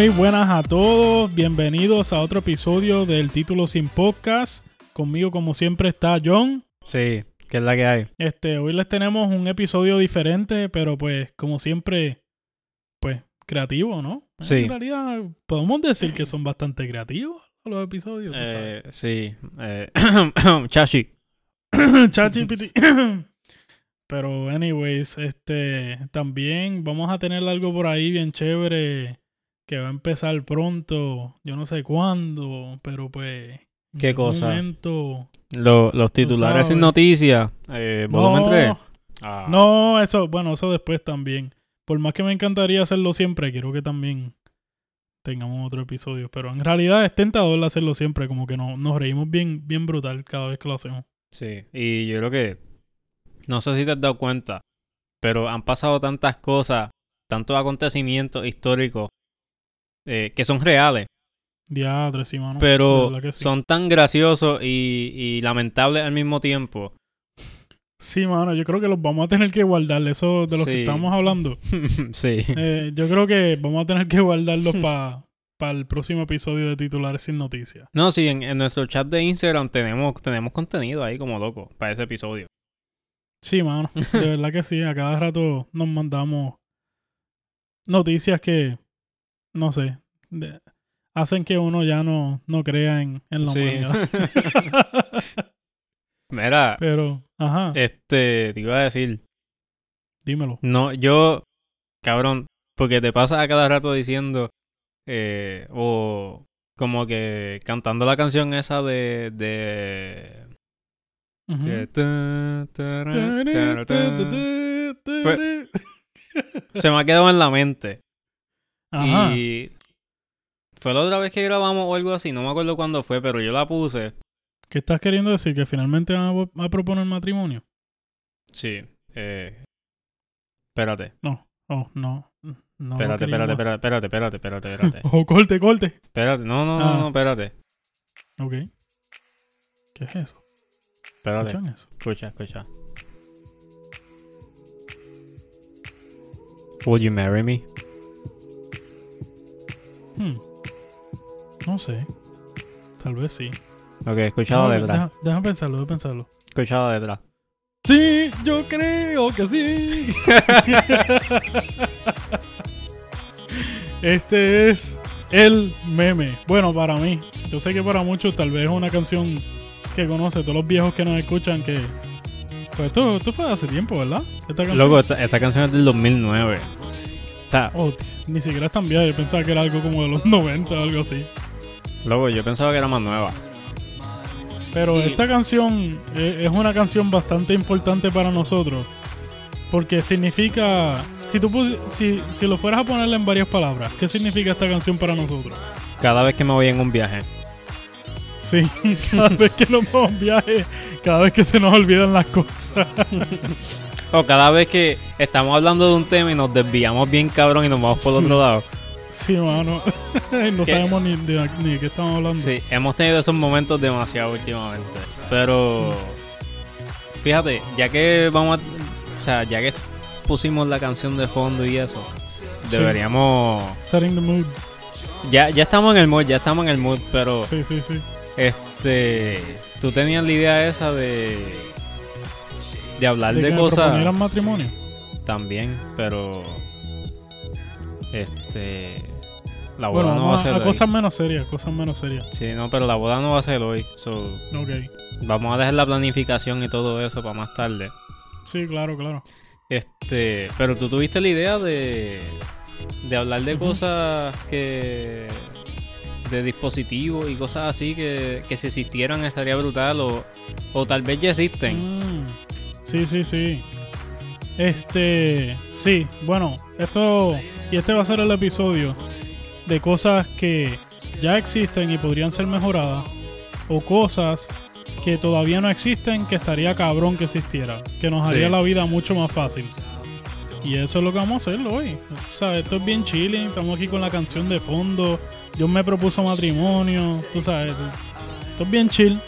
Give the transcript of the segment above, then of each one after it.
Muy buenas a todos, bienvenidos a otro episodio del Título Sin Podcast. Conmigo, como siempre, está John. Sí, que es la que hay. Este, hoy les tenemos un episodio diferente, pero pues, como siempre, pues, creativo, ¿no? Sí. En realidad, podemos decir que son bastante creativos los episodios. tú Eh, sí. Eh, Chachi. sabes. ChatGPT. Pero, anyways, este, también vamos a tener algo por ahí bien chévere que va a empezar pronto. Yo no sé cuándo, pero pues. ¿Qué cosa? momento- Lo- los titulares sin noticias. Eh, volumen No, 3. Ah. No, eso, bueno, eso después también. Por más que me encantaría hacerlo siempre, quiero que también tengamos otro episodio. Pero en realidad es tentador hacerlo siempre, como que no, nos reímos bien, bien brutal cada vez que lo hacemos. Sí. Y yo creo que. No sé si te has dado cuenta. Pero han pasado tantas cosas. Tantos acontecimientos históricos. Eh, que son reales. Diadre, sí, mano. Pero sí. son tan graciosos y, y lamentables al mismo tiempo. Sí, mano, yo creo que los vamos a tener que guardar. Eso de los que estamos hablando. sí. Eh, yo creo que vamos a tener que guardarlos para el próximo episodio de Titulares sin Noticias. No, sí, en, en nuestro chat de Instagram tenemos, tenemos contenido ahí como loco para ese episodio. Sí, mano. De verdad que sí. A cada rato nos mandamos noticias que, no sé, de- hacen que uno ya no, no crea en, en la Sí. humanidad. Mira, Pero, ajá, este, te iba a decir, dímelo. no, yo, cabrón, porque te pasas a cada rato diciendo, eh, o como que cantando la canción esa de, de. Pues, se me ha quedado en la mente. Ajá. Y fue la otra vez que grabamos o algo así, no me acuerdo cuándo fue, pero yo la puse. ¿Qué estás queriendo decir? ¿Que finalmente van a, proponer matrimonio? Sí, eh, espérate. No. Oh, no. No. Espérate, espérate, espérate, espérate, espérate, espérate, espérate. Oh, corte, corte. Espérate, no, no, no, Ah. no, espérate. Ok. ¿Qué es eso? Espérate. Escucha, escucha. Would you marry me? Hmm. No sé. Tal vez sí. Ok, escuchaba No, detrás. deja, deja pensarlo, deja pensarlo. Escuchaba detrás. Sí, yo creo que sí. este es el meme. Bueno, para mí. Yo sé que para muchos tal vez es una canción que conoce todos los viejos que nos escuchan que... Pues esto, esto fue hace tiempo, ¿verdad? Esta canción. Loco, esta, esta canción es del 2009. O sea, Oh, ni siquiera es tan vieja. Yo pensaba que era algo como de los 90 o algo así. loco, yo pensaba que era más nueva. Pero Y- esta canción eh, es una canción bastante importante para nosotros. Porque significa. Si, tú pus- si, si lo fueras a ponerle en varias palabras, ¿qué significa esta canción para nosotros? Cada vez que me voy en un viaje. Sí, cada vez que nos vamos a viaje, cada vez que se nos olvidan las cosas. O cada vez que estamos hablando de un tema y nos desviamos bien cabrón y nos vamos por Sí. otro lado. Sí, mano. no ¿Qué? sabemos ni de, ni de qué estamos hablando. Sí, hemos tenido esos momentos demasiado últimamente. Pero fíjate, ya que vamos a, o sea, ya que pusimos la canción de fondo y eso, deberíamos Setting the mood. ya ya estamos en el mood, ya estamos en el mood, pero Sí, sí, sí. este tú tenías la idea esa de de hablar De de, cosas matrimonio. también, pero este la boda Bueno, no va a vamos ser a, a hoy. cosas menos serias, cosas menos serias. Sí, no, pero la boda no va a ser hoy. So, Ok. Vamos a dejar la planificación y todo eso para más tarde. Sí, claro, claro. Este, pero tú tuviste la idea de de hablar de cosas que de dispositivos y cosas así que, que si existieran estaría brutal o, o tal vez ya existen. Mm, sí, sí, sí. Este, sí, bueno, esto y este va a ser el episodio de cosas que ya existen y podrían ser mejoradas o cosas que todavía no existen que estaría cabrón que existiera, que nos Sí. haría la vida mucho más fácil. Y eso es lo que vamos a hacer hoy. O sea, esto es bien chilling, estamos aquí con la canción de fondo. Yo me propuso matrimonio, tú sabes. Esto es bien chill.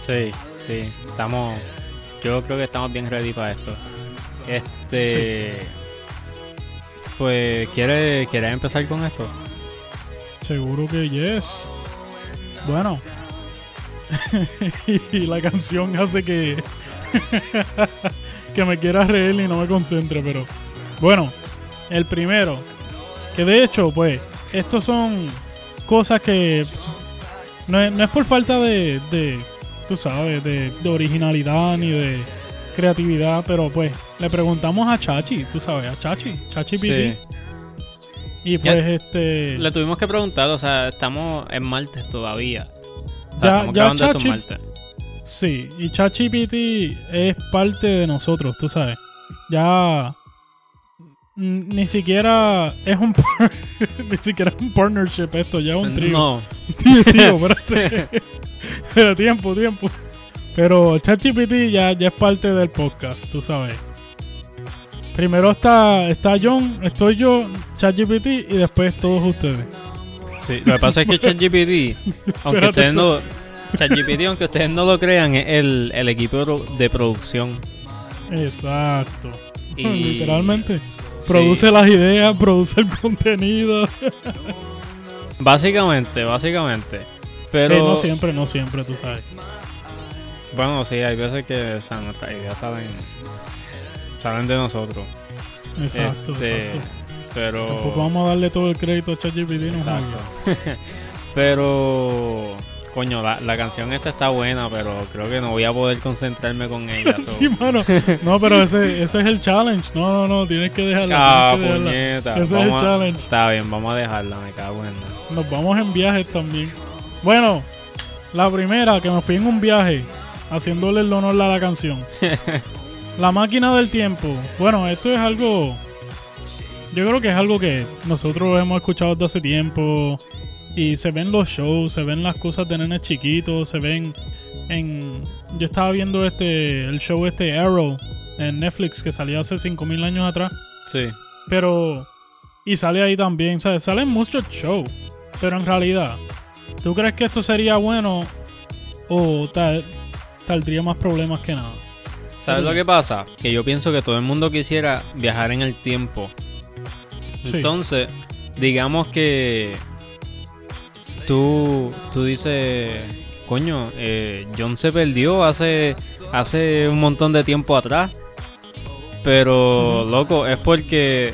Sí, sí, estamos yo creo que estamos bien ready para esto. Este Pues, ¿quieres, ¿quieres empezar con esto? Seguro que yes. Bueno. y la canción hace que. que me quiera reír y no me concentre, pero. Bueno, el primero. Que de hecho, pues, estos son cosas que. No es, no es por falta de, de tú sabes, de, de originalidad ni de creatividad, pero pues le preguntamos a Chachi, tú sabes, a Chachi, Chachi. Sí. Y Ya- pues este. Le tuvimos que preguntar, o sea, estamos en martes todavía. O sea, Ya- estamos ya Chachi- martes. Sí, y ChatGPT es parte de nosotros, tú sabes. Ya ni siquiera es un ni siquiera es un partnership esto, ya es un trío. No, Tío, tío, espérate. Pero tiempo, tiempo. Pero ChatGPT ya, ya es parte del podcast, tú sabes. Primero está, está John, estoy yo, ChatGPT y después todos ustedes. sí. Lo que pasa es que ChatGPT, aunque ustedes no... ChatGPT, aunque ustedes no lo crean, es el, el equipo de pro- de producción. Exacto. Y- Literalmente. Sí. Produce las ideas, produce el contenido. Básicamente, básicamente. Pero... Eh, no siempre, no siempre, tú sabes. Bueno, sí, hay veces que o sea, nuestras ideas salen, salen de nosotros. Exacto, Este, exacto. Pero... Tampoco vamos a darle todo el crédito a ChatGPT, no Exacto. pero... Coño, la, la canción esta está buena, pero creo que no voy a poder concentrarme con ella. so- Sí, mano. No, pero ese, ese es el challenge. No, no, no, tienes que dejarla. Ah, que dejarla. puñeta. Ese es el a- challenge. Está bien, vamos a dejarla, me cago en nada. Nos vamos en viajes también. Bueno, la primera que me fui en un viaje haciéndole el honor a la canción. la máquina del tiempo. Bueno, esto es algo. Yo creo que es algo que nosotros hemos escuchado desde hace tiempo. Y se ven los shows, se ven las cosas de nenes chiquitos, se ven en. Yo estaba viendo este el show este Arrow en Netflix que salió hace 5000 años atrás. Sí. Pero. Y sale ahí también, ¿sabes? Salen muchos shows. Pero en realidad, ¿tú crees que esto sería bueno? O tal, tendría más problemas que nada. ¿Sabes lo que pasa? Que yo pienso que todo el mundo quisiera viajar en el tiempo. Sí. Entonces, digamos que tú, tú dices, coño, eh, John se perdió hace, hace un montón de tiempo atrás. Pero, loco, es porque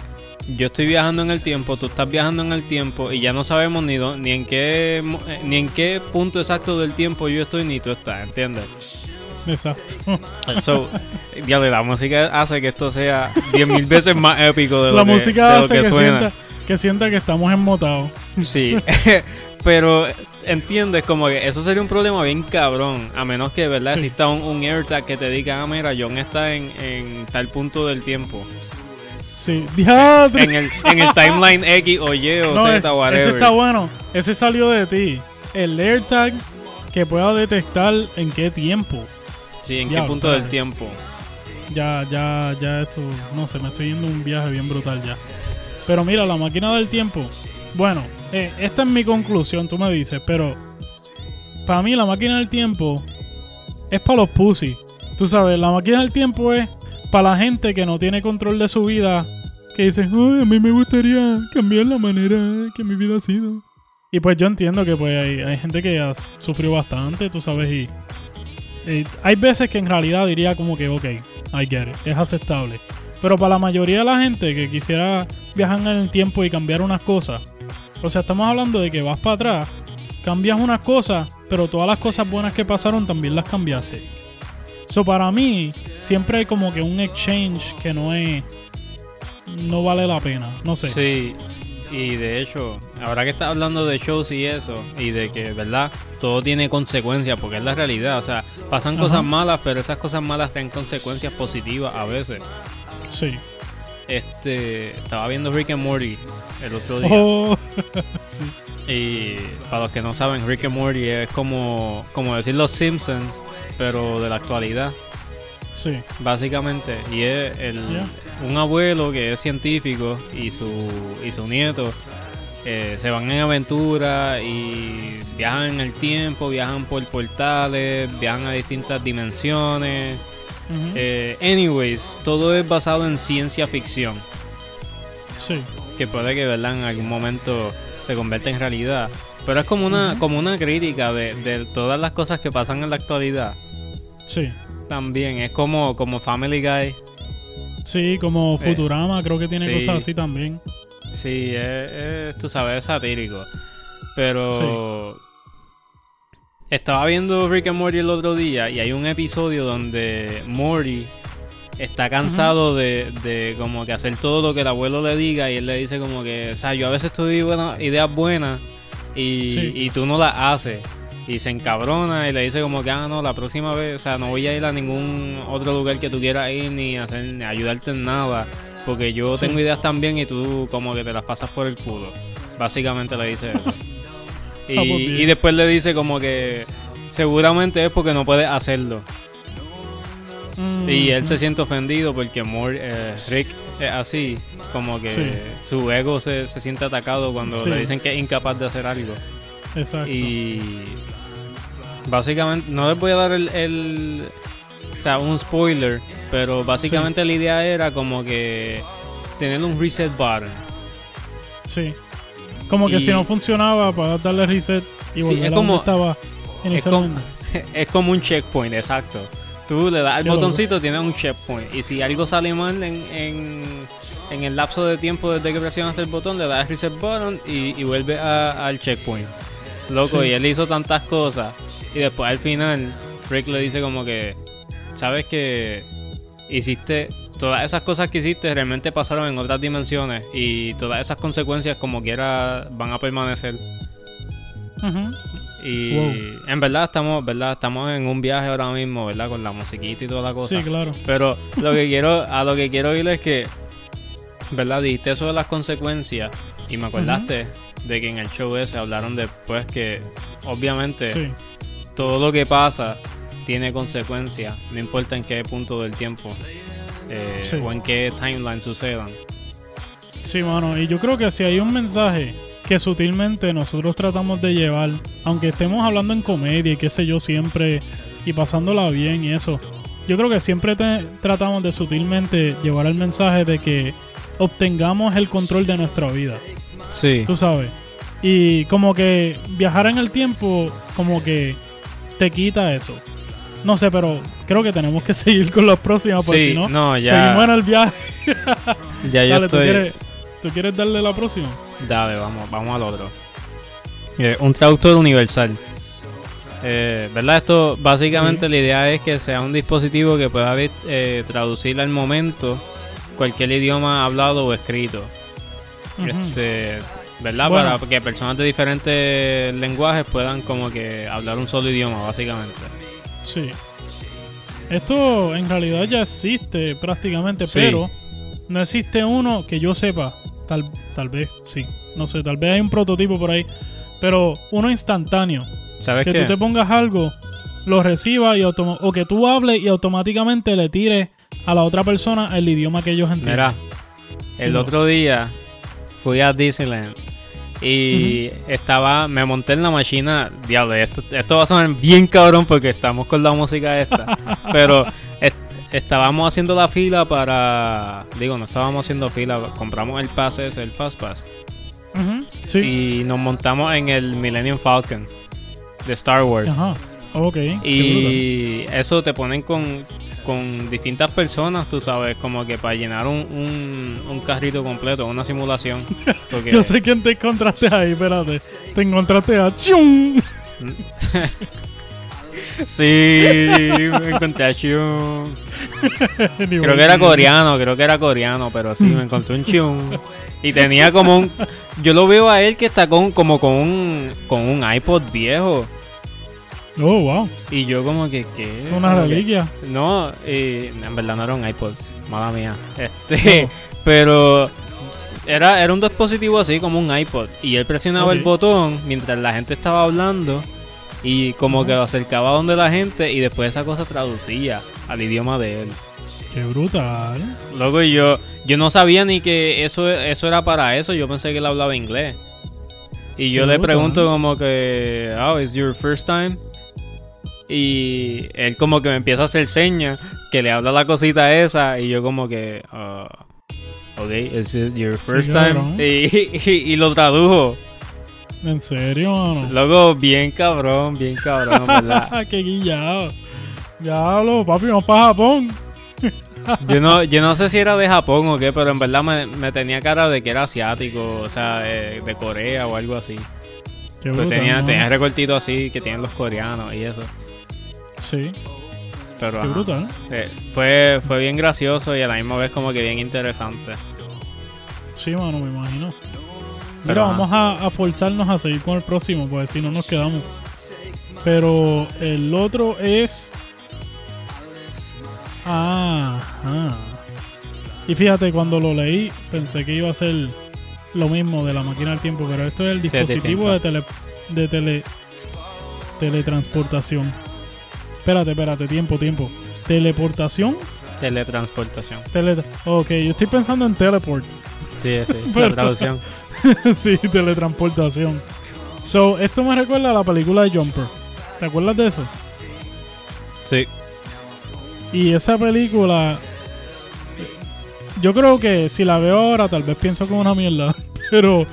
yo estoy viajando en el tiempo, tú estás viajando en el tiempo y ya no sabemos ni, dó- ni, en, qué, eh, ni en qué punto exacto del tiempo yo estoy ni tú estás, ¿entiendes? Exacto. So, diablo, la música hace que esto sea 10.000 veces más épico de lo la que, música de lo hace que que, suena. sienta, que sienta que estamos enmotados. Sí, pero entiendes como que eso sería un problema bien cabrón, a menos que, ¿verdad? Sí. Exista un, un AirTag que te diga, ah, mira, John está en, en tal punto del tiempo. En el, en el timeline X o Y o No, Z, es- ese whatever. está bueno. Ese salió de ti. El AirTag que pueda detectar en qué tiempo. Sí, en qué punto del tiempo. Ya, ya, ya esto, no sé, me estoy yendo un viaje bien brutal ya. Pero mira, la máquina del tiempo. Bueno, eh, esta es mi conclusión, tú me dices, pero para mí la máquina del tiempo es para los pussy. Tú sabes, la máquina del tiempo es para la gente que no tiene control de su vida, que dicen, "Ay, a mí me gustaría cambiar la manera que mi vida ha sido. Y pues yo entiendo que pues hay, gente que ha sufrido bastante, tú sabes, y hay veces que en realidad diría como que, ok, I get it, es aceptable. Pero para la mayoría de la gente que quisiera viajar en el tiempo y cambiar unas cosas, o sea, estamos hablando de que vas para atrás, cambias unas cosas, pero todas las cosas buenas que pasaron también las cambiaste. So, para mí, siempre hay como que un exchange que no es. No vale la pena, no sé. Sí, y de hecho, ahora que estás hablando de shows y eso, y de que, ¿verdad? Todo tiene consecuencias, porque es la realidad. O sea, pasan Ajá. cosas malas, pero esas cosas malas tienen consecuencias positivas a veces. Sí. Este, estaba viendo Rick and Morty el otro día. Oh, sí. Y para los que no saben, Rick and Morty es como, como decir los Simpsons, pero de la actualidad, Sí. básicamente. Y es el, Yeah. un abuelo que es científico y su, y su nieto eh, se van en aventura y viajan en el tiempo, viajan por portales, viajan a distintas dimensiones. Eh, anyways, todo es basado en ciencia ficción. Sí. que puede que verdad en algún momento se convierta en realidad. Pero es como una, como una crítica de, de todas las cosas que pasan en la actualidad. Sí. También es como, como Family Guy. Sí, como Eh, Futurama, creo que tiene sí. cosas así también. Sí, es, es, tú sabes, es satírico. Pero estaba viendo Rick and Morty el otro día y hay un episodio donde Morty está cansado de, de como que hacer todo lo que el abuelo le diga y él le dice como que, o sea, yo a veces te doy buenas- ideas buenas y, Sí. y tú no las haces. Y se encabrona y le dice como que, ah, no, la próxima vez, o sea, no voy a ir a ningún otro lugar que tú quieras ir ni hacer ni ayudarte en nada. Porque yo Sí. tengo ideas también y tú como que te las pasas por el culo. Básicamente le dice eso. y, Ah, pues y después le dice como que seguramente es porque no puedes hacerlo. Mm, Y él se siente ofendido porque eh, Rick es así, como que Sí. su ego se, se siente atacado cuando Sí. le dicen que es incapaz de hacer algo. Exacto. Y básicamente, no les voy a dar el, el- o sea, un spoiler, pero básicamente la idea era como que tener un reset button. Sí. Como que si no funcionaba, para darle reset y Sí, volver es a como- donde estaba como- inicialmente. es como un checkpoint, exacto. Tú le das al botoncito, tienes un checkpoint. Y si algo sale mal en, en, en el lapso de tiempo desde que presionaste el botón, le das reset button y, y vuelve a- al checkpoint. Loco, Sí. y él hizo tantas cosas. Y después al final, Rick le dice como que, sabes que hiciste, todas esas cosas que hiciste realmente pasaron en otras dimensiones. Y todas esas consecuencias como quiera van a permanecer. Ujú. Y Wow. en verdad estamos, ¿verdad? Estamos en un viaje ahora mismo, ¿verdad? Con la musiquita y toda la cosa. Sí, claro. Pero lo que quiero, a lo que quiero ir es que, ¿verdad? Dijiste eso de las consecuencias y me acordaste de que en el show ese hablaron después que obviamente Sí. todo lo que pasa tiene consecuencias, no importa en qué punto del tiempo eh, Sí. o en qué timeline sucedan. Sí, mano. Y yo creo que si hay un mensaje que sutilmente nosotros tratamos de llevar, aunque estemos hablando en comedia y qué sé yo siempre, y pasándola bien y eso, yo creo que siempre te- tratamos de sutilmente llevar el mensaje de que obtengamos el control de nuestra vida, Sí. tú sabes. Y como que viajar en el tiempo, como que te quita eso. No sé, pero creo que tenemos que seguir con las próximas, porque Sí, si no, no, ya, seguimos en el viaje. ya yo Dale, ¿tú, estoy... quieres, ¿tú quieres darle la próxima? Dale, vamos, vamos al otro. Eh, un traductor universal. Eh, ¿Verdad? Esto básicamente la idea es que sea un dispositivo que pueda eh, traducir al momento cualquier idioma hablado o escrito. Este, ¿Verdad? Bueno. Para que personas de diferentes lenguajes puedan como que hablar un solo idioma, básicamente. Sí. Esto en realidad ya existe prácticamente, Sí. pero no existe uno que yo sepa. Tal, tal vez, sí. No sé, tal vez hay un prototipo por ahí. Pero uno instantáneo. ¿Sabes Que qué? tú te pongas algo, lo recibas y o que tú hables y automáticamente le tires a la otra persona el idioma que ellos entienden. Mira, el No. otro día fui a Disneyland y estaba, me monté en la máquina, diablo, esto, esto va a sonar bien cabrón porque estamos con la música esta, pero est- estábamos haciendo la fila para, digo, no estábamos haciendo fila, compramos el pase ese, el Fast Pass, Sí. y nos montamos en el Millennium Falcon de Star Wars. Ajá. Ok. Y eso te ponen con, con distintas personas, tú sabes, como que para llenar un, un, un carrito completo, una simulación. Porque Yo sé quién te encontraste ahí, espérate. Te encontraste a Chum. Sí, me encontré a Chiun. Creo que era coreano, creo que era coreano, pero sí, me encontré un Chiun. Y tenía como un... Yo lo veo a él que está con, como con un, con un iPod viejo. Oh, wow. Y yo como que, ¿qué? Es una reliquia. No, eh, en verdad no era un iPod, mala mía. Este, pero era, era un dispositivo así como un iPod. Y él presionaba el botón mientras la gente estaba hablando. Y como que lo acercaba donde la gente. Y después esa cosa traducía al idioma de él. Qué brutal. Luego yo, yo no sabía ni que eso, eso era para eso. Yo pensé que él hablaba inglés. Y yo Qué le brutal. pregunto como que, oh, is your first time? Y él como que me empieza a hacer señas, que le habla la cosita esa, y yo como que, ah, ok, is it your first time? Y, y- y lo tradujo. ¿En serio, mano? Loco, bien cabrón, bien cabrón, ¿verdad? ¡Qué guillado! Diablo, papi, vamos para Japón. Yo no, yo no sé si era de Japón o qué, pero en verdad me, me tenía cara de que era asiático, o sea, de, de Corea o algo así. Qué Pues brutal, tenía, tenía recortito así que tienen los coreanos y eso. Sí, Pero qué ajá. brutal. Eh, fue, fue bien gracioso y a la misma vez como que bien interesante. Sí, mano, me imagino. Mira, Pero, ajá. vamos a, a forzarnos a seguir con el próximo, porque si no nos quedamos. Pero el otro es. Ah, ah. Y fíjate, cuando lo leí, pensé que iba a ser lo mismo de la máquina del tiempo, pero esto es el Sí, es dispositivo de, tele, de tele, teletransportación. Espérate, espérate, tiempo, tiempo. Teleportación. Teletransportación. Tele, ok, yo estoy pensando en teleport. Sí, sí, Pero- la traducción. sí, teletransportación. So, esto me recuerda a la película de Jumper. ¿Te acuerdas de eso? Sí. Y esa película. Yo creo que si la veo ahora, tal vez pienso es una mierda. Pero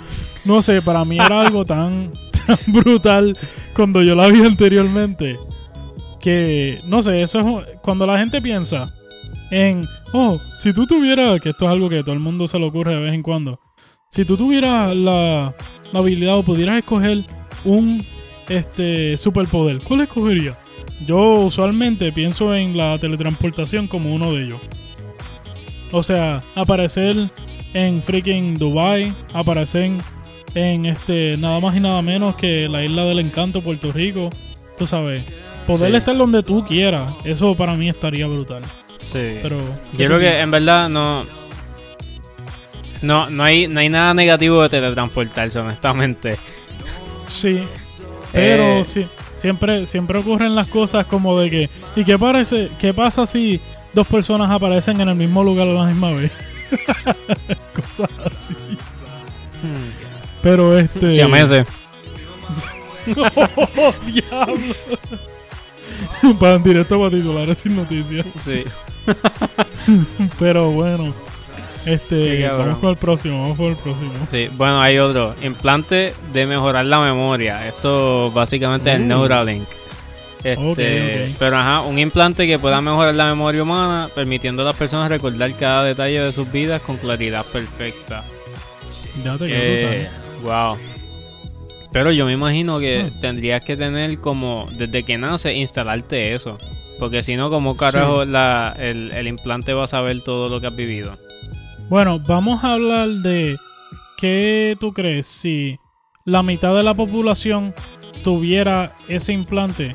no sé, para mí era algo tan, tan brutal cuando yo la vi anteriormente. Que no sé, eso es. Cuando la gente piensa en. Oh, si tú tuvieras. Que esto es algo que todo el mundo se le ocurre de vez en cuando. Si tú tuvieras la, habilidad o pudieras escoger un este superpoder, ¿cuál escogerías? Yo usualmente pienso en la teletransportación como uno de ellos. O sea, aparecer en freaking Dubai, aparecer en este nada más y nada menos que la isla del encanto, Puerto Rico. Tú sabes, poder Sí. estar donde tú quieras, eso para mí estaría brutal. Sí. Pero ¿qué Yo creo que en verdad no. No, no hay, no hay nada negativo de teletransportarse, honestamente. Sí, pero Eh, sí, siempre, siempre ocurren las cosas como de que. ¿Y qué, parece, qué pasa si dos personas aparecen en el mismo lugar a la misma vez? cosas así. Pero este. Si a meses. ¡Oh, diablo! para directo para titulares sin noticias. Sí. Pero bueno. Este, vamos con el próximo, vamos con el próximo. Sí, bueno, hay otro. Implante de mejorar la memoria. Esto básicamente es el. Neuralink. Este. Pero ajá, un implante que pueda mejorar la memoria humana, permitiendo a las personas recordar cada detalle de sus vidas con claridad perfecta. Ya te Eh, wow. Pero yo me imagino que Hmm. tendrías que tener como, desde que nace, instalarte eso. Porque si no, como carajo la, el, el implante va a saber todo lo que has vivido. Bueno, vamos a hablar de qué tú crees si la mitad de la población tuviera ese implante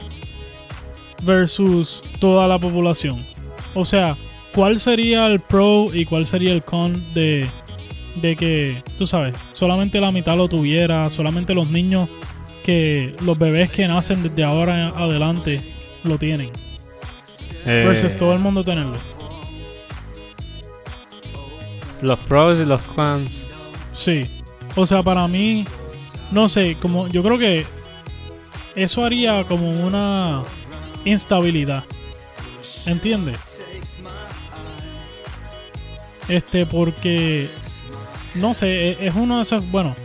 versus toda la población. O sea, ¿cuál sería el pro y cuál sería el con de, de que, tú sabes, solamente la mitad lo tuviera, solamente los niños que, los bebés que nacen desde ahora en adelante lo tienen, Eh, versus todo el mundo tenerlo? Los pros y los cons. Sí. O sea, para mí, no sé, como yo creo que eso haría como una instabilidad. ¿Entiendes? Este, porque no sé, e- es uno de esos, bueno,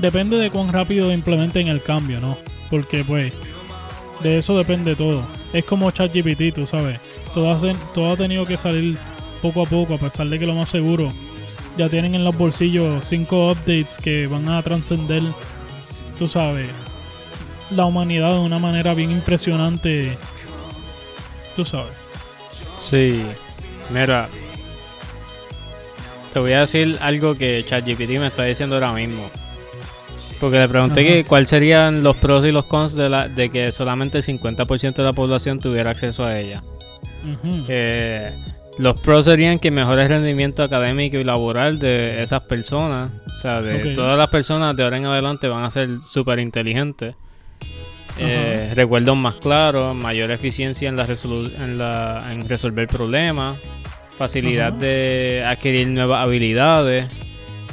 depende de cuán rápido implementen el cambio, ¿no? Porque pues de eso depende todo. Es como ChatGPT, tú sabes. Todo, todo ha tenido que salir poco a poco, a pesar de que lo más seguro ya tienen en los bolsillos cinco updates que van a trascender, tú sabes, la humanidad de una manera bien impresionante. Tú sabes. Sí. Mira. Te voy a decir algo que ChatGPT me está diciendo ahora mismo. Porque le pregunté Ajá. que cuáles serían los pros y los cons de, la, de que solamente el 50% de la población tuviera acceso a ella. Eh, los pros serían que mejora el rendimiento académico y laboral de esas personas. O sea, de todas las personas de ahora en adelante van a ser súper inteligentes. Eh, recuerdos más claros, mayor eficiencia en, la en, la, en resolver problemas, facilidad de adquirir nuevas habilidades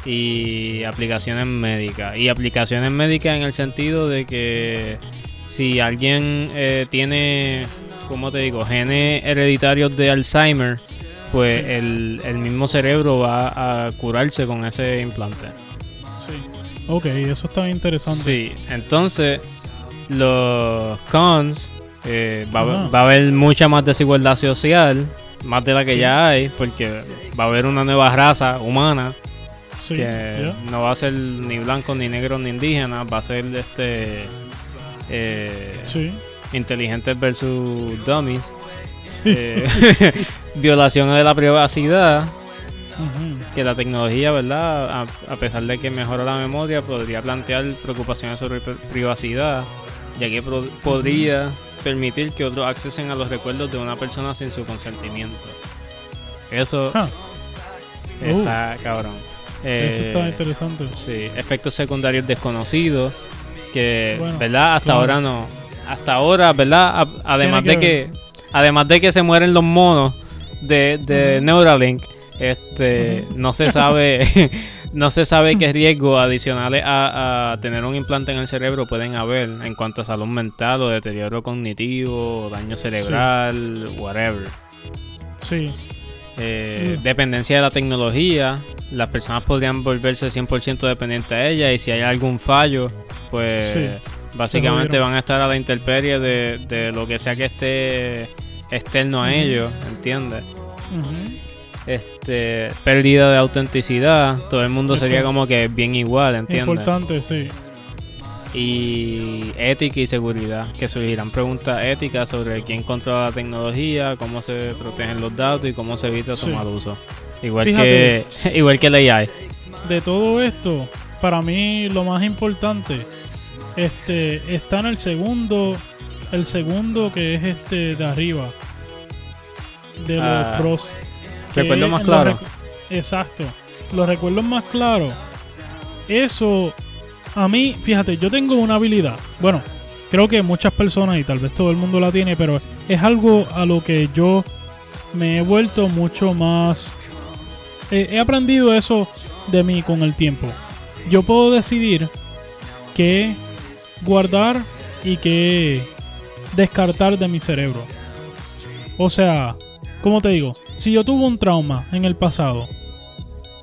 y aplicaciones médicas. Y aplicaciones médicas en el sentido de que si alguien eh, tiene, ¿cómo te digo?, genes hereditarios de Alzheimer, pues el, el mismo cerebro va a curarse con ese implante. Sí. Ok, eso está interesante. Sí, entonces los cons eh, va, va a haber mucha más desigualdad social, más de la que ya hay, porque va a haber una nueva raza humana Sí, que no va a ser ni blanco, ni negro, ni indígena, va a ser este eh, Sí. inteligentes versus dummies, Sí. eh, violación de la privacidad, que la tecnología, ¿verdad? A, a pesar de que mejora la memoria, podría plantear preocupaciones sobre pri- privacidad, ya que pro- podría permitir que otros accesen a los recuerdos de una persona sin su consentimiento. Eso Ah, está cabrón. eso Eh, está interesante. Sí, efectos secundarios desconocidos, que, Bueno, ¿verdad? Hasta claro. ahora no. Hasta ahora, ¿verdad? A- además Tiene de que que, además de que se mueren los monos de, de. Neuralink, este, no se sabe, no se sabe qué riesgos adicionales a, a tener un implante en el cerebro pueden haber en cuanto a salud mental o deterioro cognitivo, daño cerebral, whatever. Sí. Eh, Mm. Dependencia de la tecnología. Las personas podrían volverse 100% dependientes a ella y si hay algún fallo, pues Sí, básicamente van a estar a la intemperie de, de lo que sea que esté externo a ellos, ¿entiendes? Este, pérdida de autenticidad, todo el mundo Eso. sería como que bien igual, ¿entiendes? Importante, sí. y ética y seguridad, que surgirán preguntas éticas sobre quién controla la tecnología, cómo se protegen los datos y cómo se evita su Sí. mal uso. Igual Fíjate. que igual que la AI. De todo esto, para mí lo más importante este está en el segundo el segundo que es este de arriba de los Ah, pros que recuerdo más en los claro. recu- exacto. Los recuerdos más claros eso a mí fíjate yo tengo una habilidad. Bueno creo que muchas personas y tal vez todo el mundo la tiene pero es algo a lo que yo me he vuelto mucho más eh, he aprendido eso de mí con el tiempo. Yo puedo decidir qué guardar y qué descartar de mi cerebro. O sea, como te digo, si yo tuve un trauma en el pasado,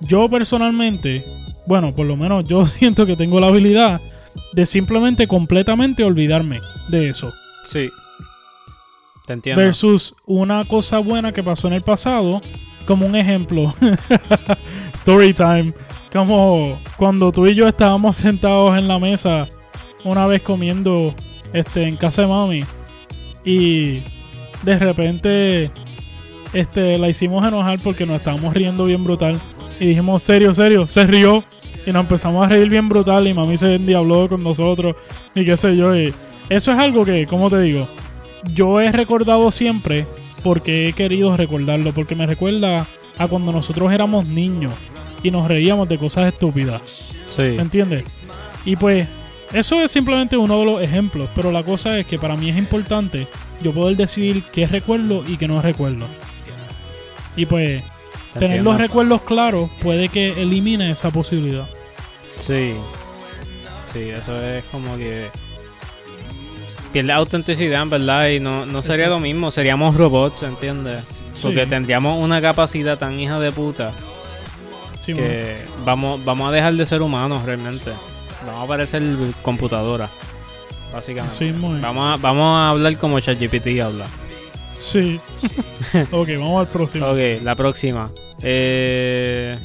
yo personalmente, bueno, por lo menos yo siento que tengo la habilidad de simplemente completamente olvidarme de eso. Sí. Te entiendo. Versus una cosa buena que pasó en el pasado, como un ejemplo, story time, como cuando tú y yo estábamos sentados en la mesa una vez comiendo este en casa de mami y de repente este la hicimos enojar porque nos estábamos riendo bien brutal y dijimos serio, serio, se rió y nos empezamos a reír bien brutal y mami se endiabló con nosotros y qué sé yo y eso es algo que, como te digo, yo he recordado siempre porque he querido recordarlo, porque me recuerda a cuando nosotros éramos niños y nos reíamos de cosas estúpidas, Sí. ¿me entiendes? Y pues eso es simplemente uno de los ejemplos, pero la cosa es que para mí es importante yo poder decidir qué recuerdo y qué no recuerdo. Y pues Te tener entiendo. los recuerdos claros puede que elimine esa posibilidad. Sí. Sí, eso es como que pierde autenticidad, en verdad, y no, no sería Exacto. lo mismo, seríamos robots, ¿entiendes? Porque Sí. tendríamos una capacidad tan hija de puta Sí, que vamos, vamos a dejar de ser humanos realmente. Vamos a parecer computadora, básicamente. Sí, Vamos, a, vamos a hablar como ChatGPT habla. Sí. ok, vamos al próximo. Ok, la próxima. Eh,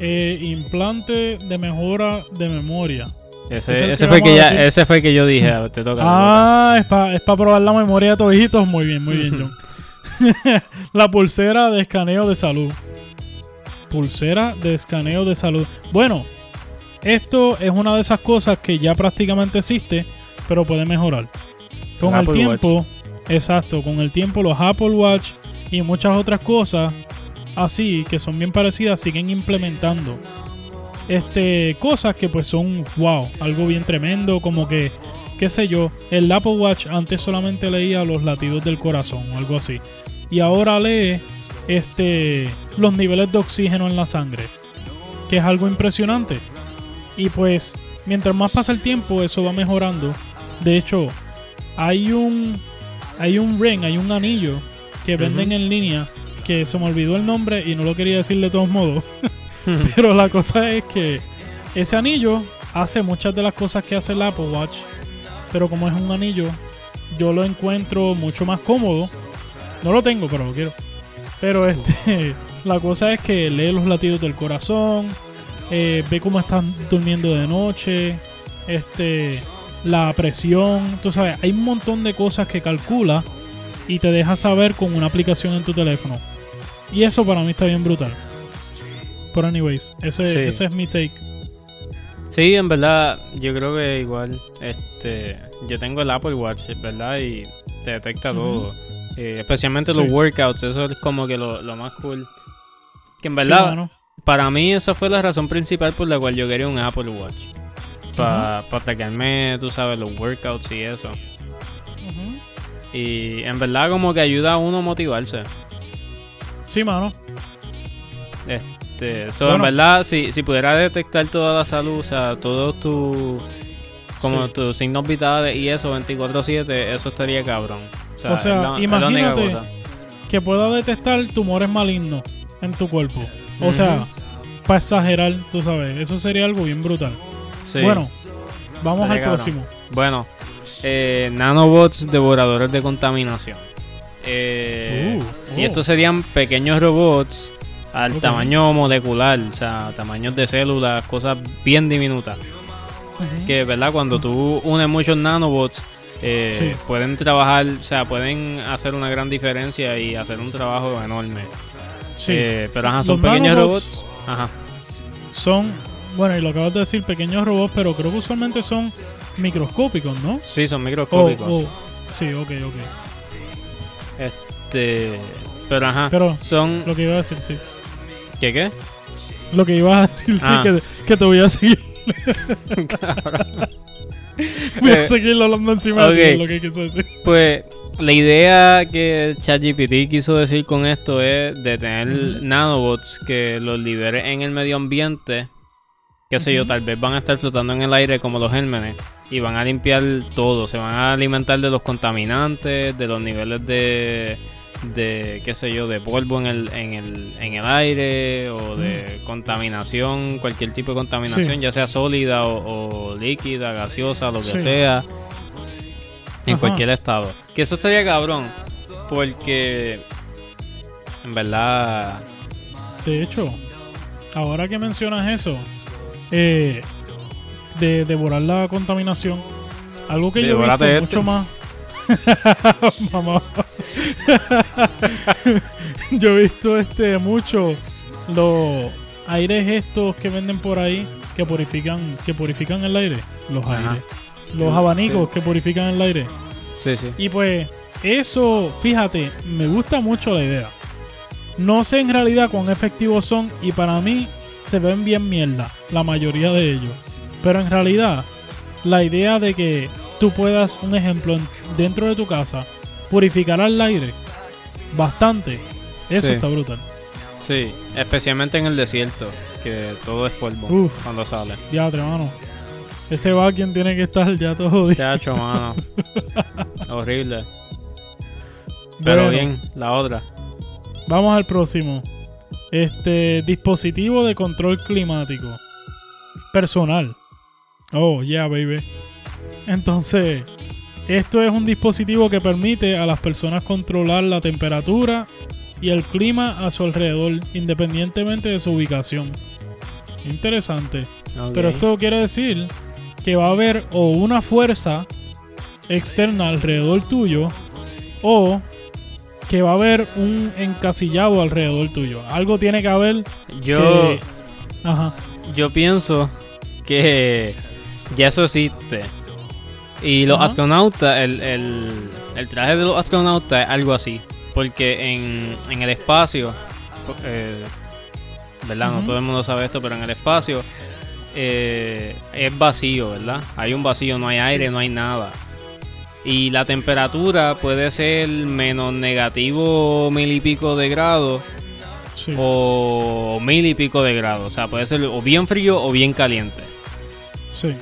Eh, implante de mejora de memoria. ese, ¿Es el ese que fue que ya, ese fue que yo dije. Te toca. Ah, es para es pa probar la memoria de todos Muy bien, muy bien, John. la pulsera de escaneo de salud. Pulsera de escaneo de salud. Bueno, esto es una de esas cosas que ya prácticamente existe, pero puede mejorar. Con El tiempo, exacto, con el tiempo los Apple Watch y muchas otras cosas así que son bien parecidas siguen implementando este cosas que pues son wow, algo bien tremendo, como que qué sé yo, el Apple Watch antes solamente leía los latidos del corazón o algo así. Y ahora lee este los niveles de oxígeno en la sangre, que es algo impresionante. Y pues mientras más pasa el tiempo, eso va mejorando. De hecho, hay un hay un ring, hay un anillo que venden en línea que se me olvidó el nombre y no lo quería decir de todos modos. Pero la cosa es que ese anillo hace muchas de las cosas que hace el Apple Watch. Pero como es un anillo, yo lo encuentro mucho más cómodo. No lo tengo, pero lo quiero. Pero este, la cosa es que lee los latidos del corazón, eh, ve cómo están durmiendo de noche, este, la presión, tú sabes, hay un montón de cosas que calcula y te deja saber con una aplicación en tu teléfono. Y eso para mí está bien brutal. Pero anyways, ese, Sí. ese es mi take. Sí, en verdad, yo creo que igual, este, yo tengo el Apple Watch, ¿verdad? Y te detecta todo. Eh, especialmente Sí. los workouts, eso es como que lo, lo más cool. Que en verdad, para mí esa fue la razón principal por la cual yo quería un Apple Watch. Para atacarme, tú sabes, los workouts y eso. Y en verdad como que ayuda a uno a motivarse. Sí, mano. Este, so, Bueno. en verdad, si, si pudiera detectar toda la salud, o sea, todos tus como Sí. tus signos vitales y eso 24/7, eso estaría cabrón. O sea, O sea, la- imagínate-. Que pueda detectar tumores malignos en tu cuerpo. O sea, para exagerar, tú sabes, eso sería algo bien brutal. Sí. Bueno, vamos al próximo. Bueno, eh, nanobots devoradores de contaminación. Eh, Uh, Y oh. estos serían pequeños robots al tamaño molecular, o sea, tamaños de células, cosas bien diminutas. Que, ¿verdad? Cuando tú unes muchos nanobots, eh, Sí. pueden trabajar, o sea, pueden hacer una gran diferencia y hacer un trabajo enorme. Sí, Eh, pero ajá, son Los pequeños robots. Ajá. son, bueno, y lo acabas de decir, pequeños robots, pero creo que usualmente son microscópicos, ¿no? Sí, son microscópicos. o- sí, ok, ok. Este, pero ajá, Pero son lo que iba a decir, sí. ¿qué qué? Lo que iba a decir, Ah. sí, que, que te voy a seguir. voy a Eh, seguir hablando encima de ti, ok. es lo que quise decir. Pues la idea que ChatGPT quiso decir con esto es de tener nanobots que los libere en el medio ambiente. Qué sé yo, tal vez van a estar flotando en el aire como los gérmenes y van a limpiar todo. Se van a alimentar de los contaminantes, de los niveles de, de qué sé yo, de polvo en el, en el, en el aire o de contaminación, cualquier tipo de contaminación, Sí. ya sea sólida o, o líquida, gaseosa, lo que Sí. sea en Ajá. cualquier estado. Que eso estaría cabrón. Porque en verdad. De hecho, ahora que mencionas eso, eh, de devorar la contaminación, algo que yo he visto Devórate este. mucho más. Mamá. yo he visto este mucho los aires estos que venden por ahí que purifican, que purifican el aire. Los Ajá. aires. Los abanicos que purifican el aire. Sí, sí. Y pues eso, fíjate, me gusta mucho la idea. No sé en realidad cuán efectivos son y para mí se ven bien mierda, la mayoría de ellos. Pero en realidad, la idea de que tú puedas, un ejemplo, en- dentro de tu casa, purificar el aire bastante, eso Sí. está brutal. Sí. Especialmente en el desierto. Que todo es polvo Uf. cuando sale. Ya, mano. Ese va quien tiene que estar ya todo día. Chacho, mano. Horrible. Pero Bueno, bien, la otra. Vamos al próximo. Este dispositivo de control climático personal. Oh, yeah, baby. Entonces, esto es un dispositivo que permite a las personas controlar la temperatura y el clima a su alrededor, independientemente de su ubicación. Interesante. Pero esto quiere decir que va a haber o una fuerza externa alrededor tuyo o que va a haber un encasillado alrededor tuyo. Algo tiene que haber Yo, que... Ajá. yo pienso que ya eso existe. Y los Ajá. astronautas, el, el, el traje de los astronautas es algo así. Porque en, en el espacio, eh, ¿verdad? No todo el mundo sabe esto, pero en el espacio eh, es vacío, ¿verdad? Hay un vacío, no hay aire, no hay nada. Y la temperatura puede ser menos negativo mil y pico de grados Sí. o mil y pico de grados. O sea, puede ser o bien frío o bien caliente. sí.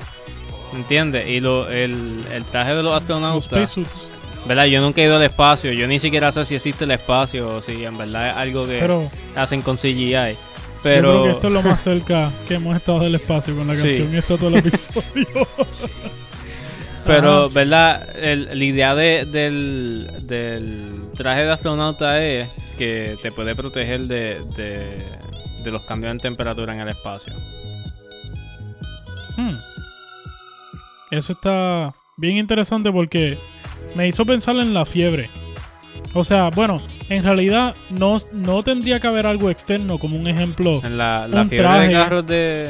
¿Entiendes? Y lo, el, el traje de los Los astronautas. spacesuits. ¿Verdad? Yo nunca he ido al espacio. Yo ni siquiera sé si existe el espacio o si en verdad es algo que Pero hacen con CGI. yo creo Pero que esto es lo más cerca que hemos estado del espacio con la Sí. canción y esto todo el episodio. Pero, Ajá. ¿verdad? El- la idea de- del, del traje de astronauta es que te puede proteger de, de, de los cambios en temperatura en el espacio. Hmm. Eso está bien interesante porque me hizo pensar en la fiebre. O sea, bueno, en realidad no, no tendría que haber algo externo como un ejemplo En la, fiebre traje. de carros de...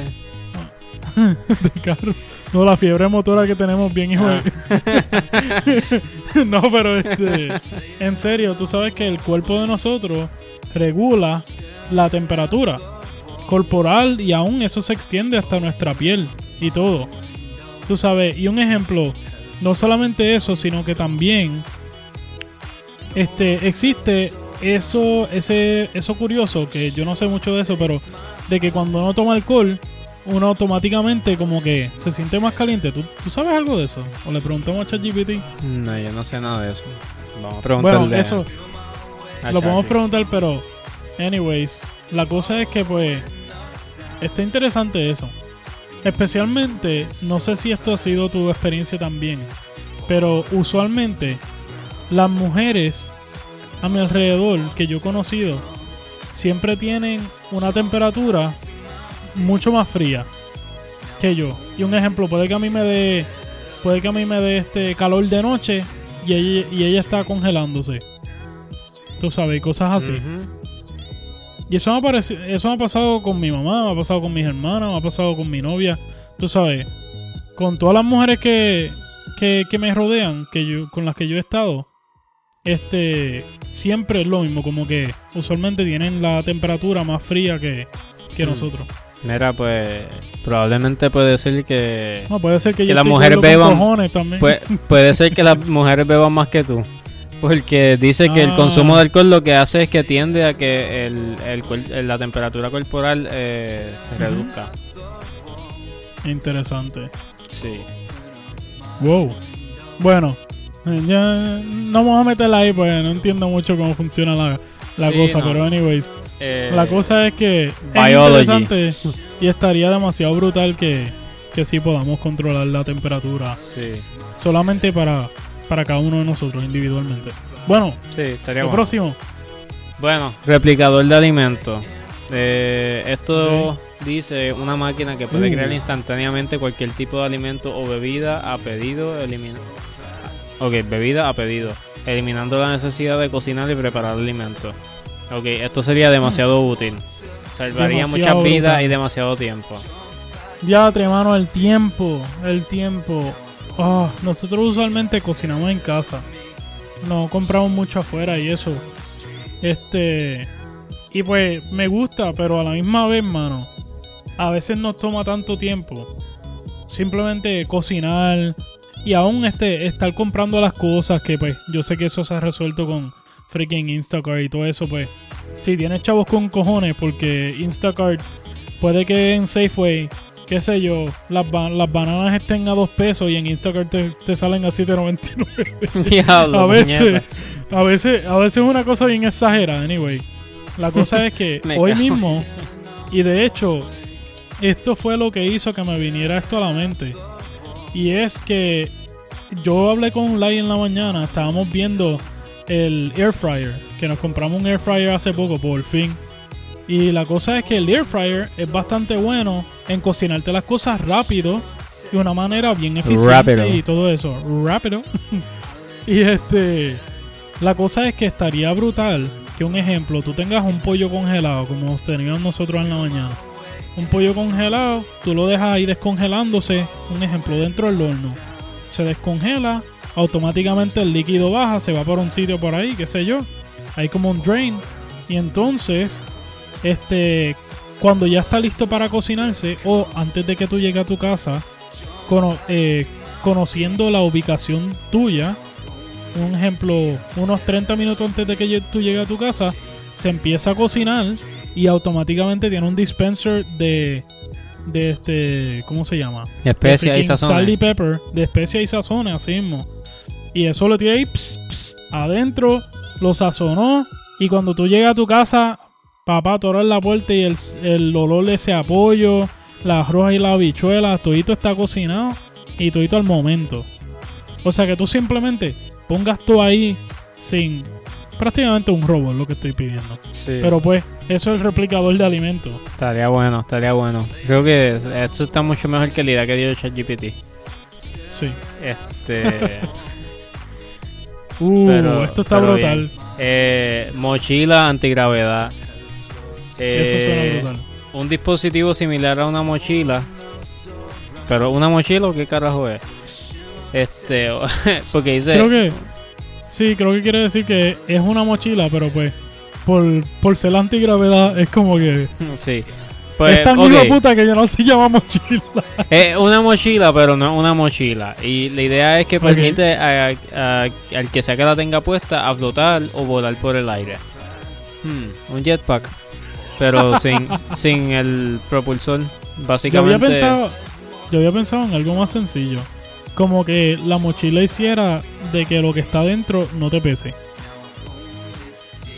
de carro. No, la fiebre motora que tenemos bien, hijo de- no, pero este, en serio, tú sabes que el cuerpo de nosotros regula la temperatura corporal y aún eso se extiende hasta nuestra piel y todo. Tú sabes, y un ejemplo, no solamente eso, sino que también este existe eso ese eso curioso que yo no sé mucho de eso, pero de que cuando uno toma alcohol uno automáticamente como que se siente más caliente. ¿Tú, tú sabes algo de eso? O le preguntamos a ChatGPT. No, yo no sé nada de eso. Vamos a preguntarle Bueno, eso a lo podemos preguntar, pero anyways, la cosa es que pues está interesante eso. Especialmente, no sé si esto ha sido tu experiencia también, pero usualmente las mujeres a mi alrededor que yo he conocido siempre tienen una temperatura mucho más fría que yo. Y un ejemplo, puede que a mí me dé puede que a mí me dé este calor de noche y ella, y ella está congelándose. Tú sabes, cosas así. Y eso me, ha pareci- eso me ha pasado con mi mamá, me ha pasado con mis hermanas, me ha pasado con mi novia. Tú sabes, con todas las mujeres que, que, que me rodean, que yo, con las que yo he estado, este siempre es lo mismo, como que usualmente tienen la temperatura más fría que, que nosotros. Mira, pues probablemente puede ser que... No, puede ser que, Que las mujeres beban. Puede, puede ser que las mujeres beban más que tú. Porque dice que el Ah. consumo de alcohol lo que hace es que tiende a que el, el la temperatura corporal eh, se reduzca. Interesante. Sí. Wow. Bueno, ya no vamos a meterla ahí, pues no entiendo mucho cómo funciona la, la Sí, cosa, no. pero anyways. Eh, La cosa es que es interesante y estaría demasiado brutal que, que sí podamos controlar la temperatura Sí, solamente para, para cada uno de nosotros individualmente. Bueno, sí, estaría lo bueno. próximo. Bueno, replicador de alimentos. Eh, esto dice una máquina que puede Uh. crear instantáneamente cualquier tipo de alimento o bebida a pedido. Elimina... Ok, bebida a pedido. Eliminando la necesidad de cocinar y preparar alimentos. Ok, esto sería demasiado útil. Salvaría Demasiado muchas vidas brutal. y demasiado tiempo. Diatre, mano, el tiempo, el tiempo. Ah, nosotros usualmente cocinamos en casa. No compramos mucho afuera y eso. Este. Y pues me gusta, pero a la misma vez, mano. A veces nos toma tanto tiempo. Simplemente cocinar. Y aún este, estar comprando las cosas que pues yo sé que eso se ha resuelto con freaking Instacart y todo eso, pues. Si tienes chavos con cojones, porque Instacart puede que en Safeway qué sé yo, las, ba- las bananas estén a dos pesos y en Instacart te, te salen a 7.99. Diablo, a veces, a veces, a veces es una cosa bien exagerada, anyway. La cosa es que hoy mismo, y de hecho, esto fue lo que hizo que me viniera esto a la mente. Y es que yo hablé con Lai en la mañana, estábamos viendo el air fryer, que nos compramos un air fryer hace poco, por fin. Y la cosa es que el air fryer es bastante bueno en cocinarte las cosas rápido de una manera bien eficiente Rápido. y todo eso. Rápido. y este. La cosa es que estaría brutal que un ejemplo, tú tengas un pollo congelado, como teníamos nosotros en la mañana. Un pollo congelado, tú lo dejas ahí descongelándose, un ejemplo, dentro del horno. Se descongela, automáticamente el líquido baja, se va por un sitio por ahí, qué sé yo. Hay como un drain. Y entonces, este, cuando ya está listo para cocinarse, o antes de que tú llegues a tu casa, eh, conociendo la ubicación tuya, un ejemplo, unos 30 minutos antes de que tú llegues a tu casa, se empieza a cocinar y automáticamente tiene un dispenser de, de este, ¿cómo se llama? Especia y freaking Sal y sazones. pepper, de especias y sazones, así mismo. Y eso lo tiré ahí ps, ps, adentro, lo sazonó. Y cuando tú llegas a tu casa, papá, tú abres la puerta y el, el olor de ese apoyo, las rojas y las habichuelas, todito está cocinado y todito al momento. O sea que tú simplemente pongas tú ahí sin prácticamente un robo, es lo que estoy pidiendo. Sí. Pero pues, eso es el replicador de alimentos. Estaría bueno, estaría bueno. Creo que esto está mucho mejor que la idea que dio ChatGPT. Sí. Este. Uh, Pero- esto está pero brutal. eh, mochila antigravedad. Eso suena Eh, brutal. Un dispositivo similar a una mochila. Pero una mochila o qué carajo es? Este, porque dice Creo que. Sí, creo que quiere decir que es una mochila, pero pues. Por, por ser antigravedad, es como que. sí. Pues, es tan ok, hijo de puta que ya no se llama mochila. Es una mochila, pero no una mochila. Y la idea es que permite a- a- al que sea que la tenga puesta a flotar o volar por el aire. Hmm, un jetpack. Pero sin, sin el propulsor. Yo Básicamente. había pensado. Yo había pensado en algo más sencillo. Como que la mochila hiciera de que lo que está dentro no te pese.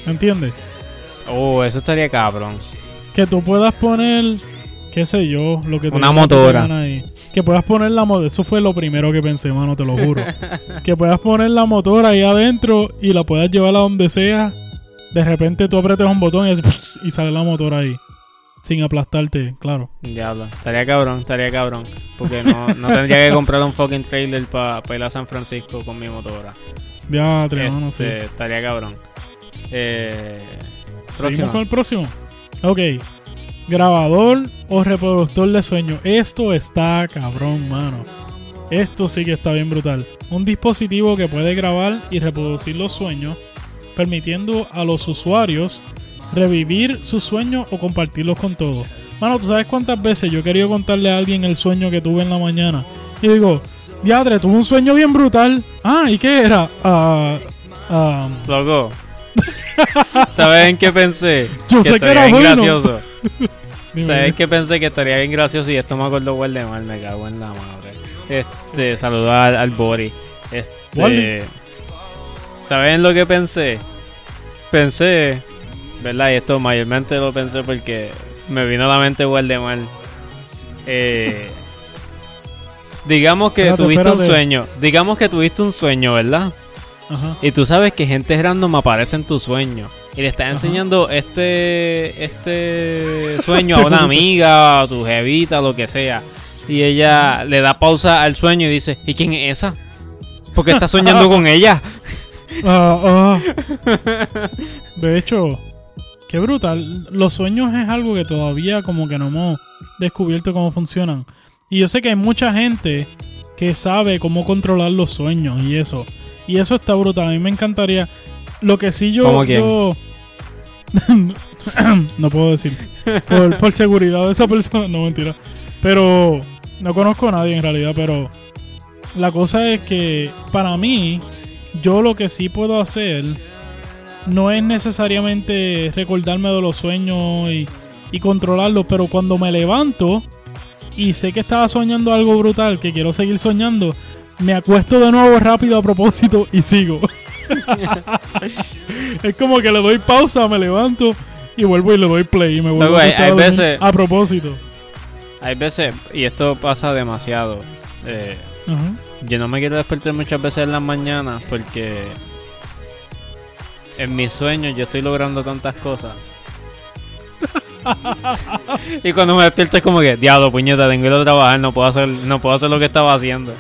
¿Entiendes? Oh, eso estaría cabrón. Que tú puedas poner, qué sé yo, lo que te Una motora. ahí. Que puedas poner la motora. Eso fue lo primero que pensé, mano, te lo juro. que puedas poner la motora ahí adentro y la puedas llevar a donde sea. De repente tú apretas un botón y, hace y sale la motora ahí. Sin aplastarte, claro. Diablo. Estaría cabrón, estaría cabrón. Porque no, no tendría que comprar un fucking trailer para ir a San Francisco con mi motora. Ya, mano, sí. Este, Estaría cabrón. Eh, Seguimos con el próximo. Ok. Grabador o reproductor de sueño. Esto está cabrón, mano. Esto sí que está bien brutal. Un dispositivo que puede grabar y reproducir los sueños, permitiendo a los usuarios revivir sus sueños o compartirlos con todos. Mano, ¿tú sabes cuántas veces yo he querido contarle a alguien el sueño que tuve en la mañana? Y digo, diadre, tuve un sueño bien brutal. Ah, ¿y qué era? Ah, ah, Loco. ¿Sabes en qué pensé? Yo sé que era bien bueno. gracioso. ¿Sabes qué pensé que estaría bien gracioso? Y esto me acuerdo Waldemar, me cago en la madre. Este, saludar al, al Bori. Este. ¿Saben lo que pensé? Pensé, ¿verdad? Y esto mayormente lo pensé porque me vino a la mente Waldemar. Eh, digamos que Espérate, tuviste un sueño. Digamos que tuviste un sueño, ¿verdad? Ajá. Y tú sabes que gente random aparece en tu sueño. Y le estás Ajá. enseñando este este sueño a una amiga, a tu jevita, lo que sea. Y ella le da pausa al sueño y dice, ¿y quién es esa? Porque está soñando con ella. Ah, ah. De hecho, qué brutal. Los sueños es algo que todavía como que no hemos descubierto cómo funcionan. Y yo sé que hay mucha gente que sabe cómo controlar los sueños y eso. Y eso está brutal. A mí me encantaría. Lo que sí yo... ¿Cómo quién? yo- no puedo decir. Por, por seguridad de esa persona. No, mentira. Pero no conozco a nadie en realidad. Pero la cosa es que para mí, yo lo que sí puedo hacer no es necesariamente recordarme de los sueños y, y controlarlos, pero cuando me levanto y sé que estaba soñando algo brutal, que quiero seguir soñando, me acuesto de nuevo rápido a propósito y sigo. es como que le doy pausa, me levanto y vuelvo y le doy play y me vuelvo a hay- veces- a propósito. Hay veces, y esto pasa demasiado. eh, yo no me quiero despertar muchas veces en las mañanas porque en mis sueños yo estoy logrando tantas cosas. y cuando me despierto es como que, diablo, puñeta, tengo que ir a trabajar, no puedo hacer, no puedo hacer lo que estaba haciendo.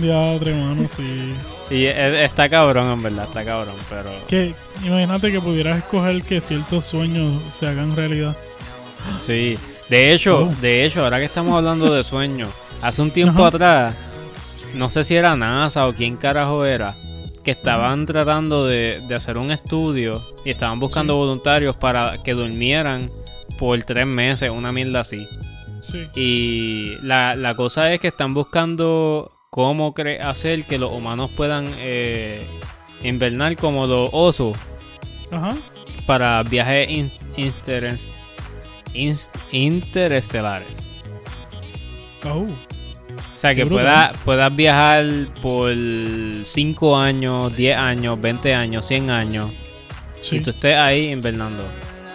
Ya, mano, sí. Y e- está cabrón, en verdad, está cabrón, pero... Que imagínate que pudieras escoger que ciertos sueños se hagan realidad. Sí, de hecho, Oh. de hecho, ahora que estamos hablando de sueños, hace un tiempo Ajá. atrás, no sé si era NASA o quién carajo era, que estaban tratando de, de hacer un estudio y estaban buscando Sí. voluntarios para que durmieran por tres meses, una mierda así. Sí. Y la, la cosa es que están buscando cómo cre- hacer que los humanos puedan eh, invernar como los osos Ajá. para viajes in- interes- ins- interestelares. Oh. Sea, que puedas, puedas viajar por 5 años, 10 años, 20 años, 100 años. Sí. Y tú estés ahí invernando.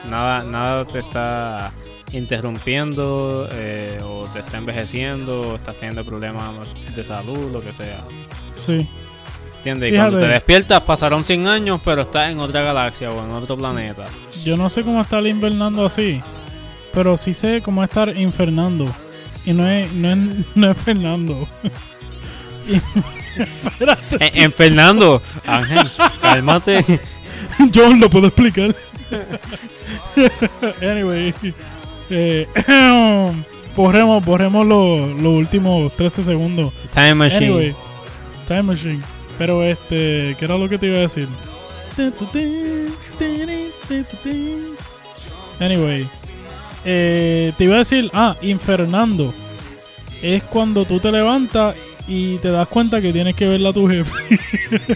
Nada, nada te está interrumpiendo eh, o te está envejeciendo o estás teniendo problemas de salud, lo que sea. Sí. ¿Entiendes? Y cuando te despiertas pasaron 100 años, pero estás en otra galaxia o en otro planeta. Yo no sé cómo estar invernando así, pero sí sé cómo estar infernando. Y no es, no es, no es Fernando. En, en Fernando, Ángel, cálmate. John lo puedo explicar. anyway, eh, borremos, borremos los los últimos 13 segundos. Time Machine. Anyway, Time Machine. Pero este, ¿qué era lo que te iba a decir? Anyway, eh, te iba a decir, ah, infernando. Es cuando tú te levantas y te das cuenta que tienes que verla a tu jefe.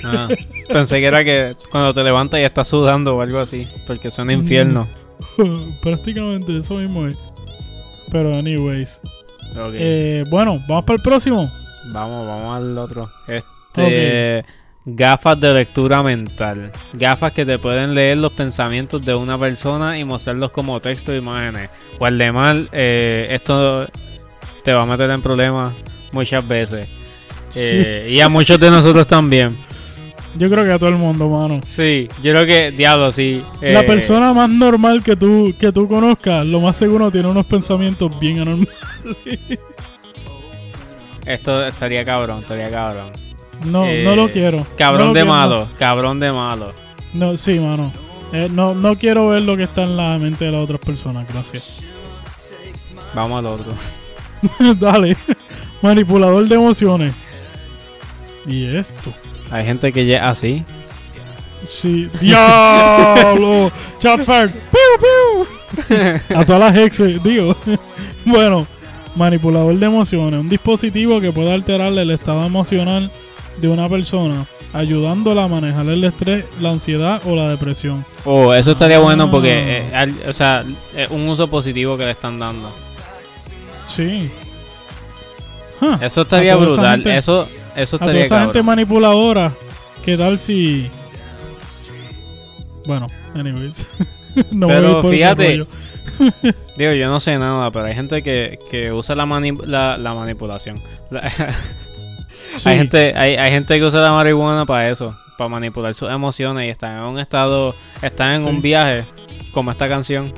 Ah, pensé que era que cuando te levantas y estás sudando o algo así, porque suena infierno. Prácticamente eso mismo es. Pero anyways. Eh, bueno, vamos para el próximo. Vamos, vamos al otro. Este. Gafas de lectura mental. Gafas que te pueden leer los pensamientos de una persona y mostrarlos como texto e imágenes. O al de mal, eh, esto te va a meter en problemas muchas veces. Eh, y a muchos de nosotros también. Yo creo que a todo el mundo, mano. Sí, yo creo que, diablo, sí. La eh, persona más normal que tú, que tú conozcas, lo más seguro tiene unos pensamientos bien anormales. Esto estaría cabrón, estaría cabrón. No, Eh, no lo quiero. Cabrón No lo de quiero, malo, cabrón de malo. No, sí, mano. Eh, no, no quiero ver lo que está en la mente de las otras personas, gracias. Vamos al otro. Dale. Manipulador de emociones. Y esto. Hay gente que ya así. Sí. ¡Diablo! Chatfire. ¡Piu, piu! A todas las exes, digo. bueno, manipulador de emociones. Un dispositivo que puede alterar el estado emocional de una persona, ayudándola a manejar el estrés, la ansiedad o la depresión. Oh, eso estaría Ah. bueno porque, eh, al- o sea, es un uso positivo que le están dando. Sí. Huh. Eso estaría A toda esa brutal. gente- eso, eso A toda estaría esa gente cabrón. manipuladora, ¿qué tal si... Bueno, anyways. no Pero voy por ese fíjate, rollo. Digo, yo no sé nada, pero hay gente que, que usa la, mani- la, la manipulación. La- Sí. hay, gente, hay, hay gente que usa la marihuana para eso, para manipular sus emociones y están en un estado, están en Sí. un viaje, como esta canción,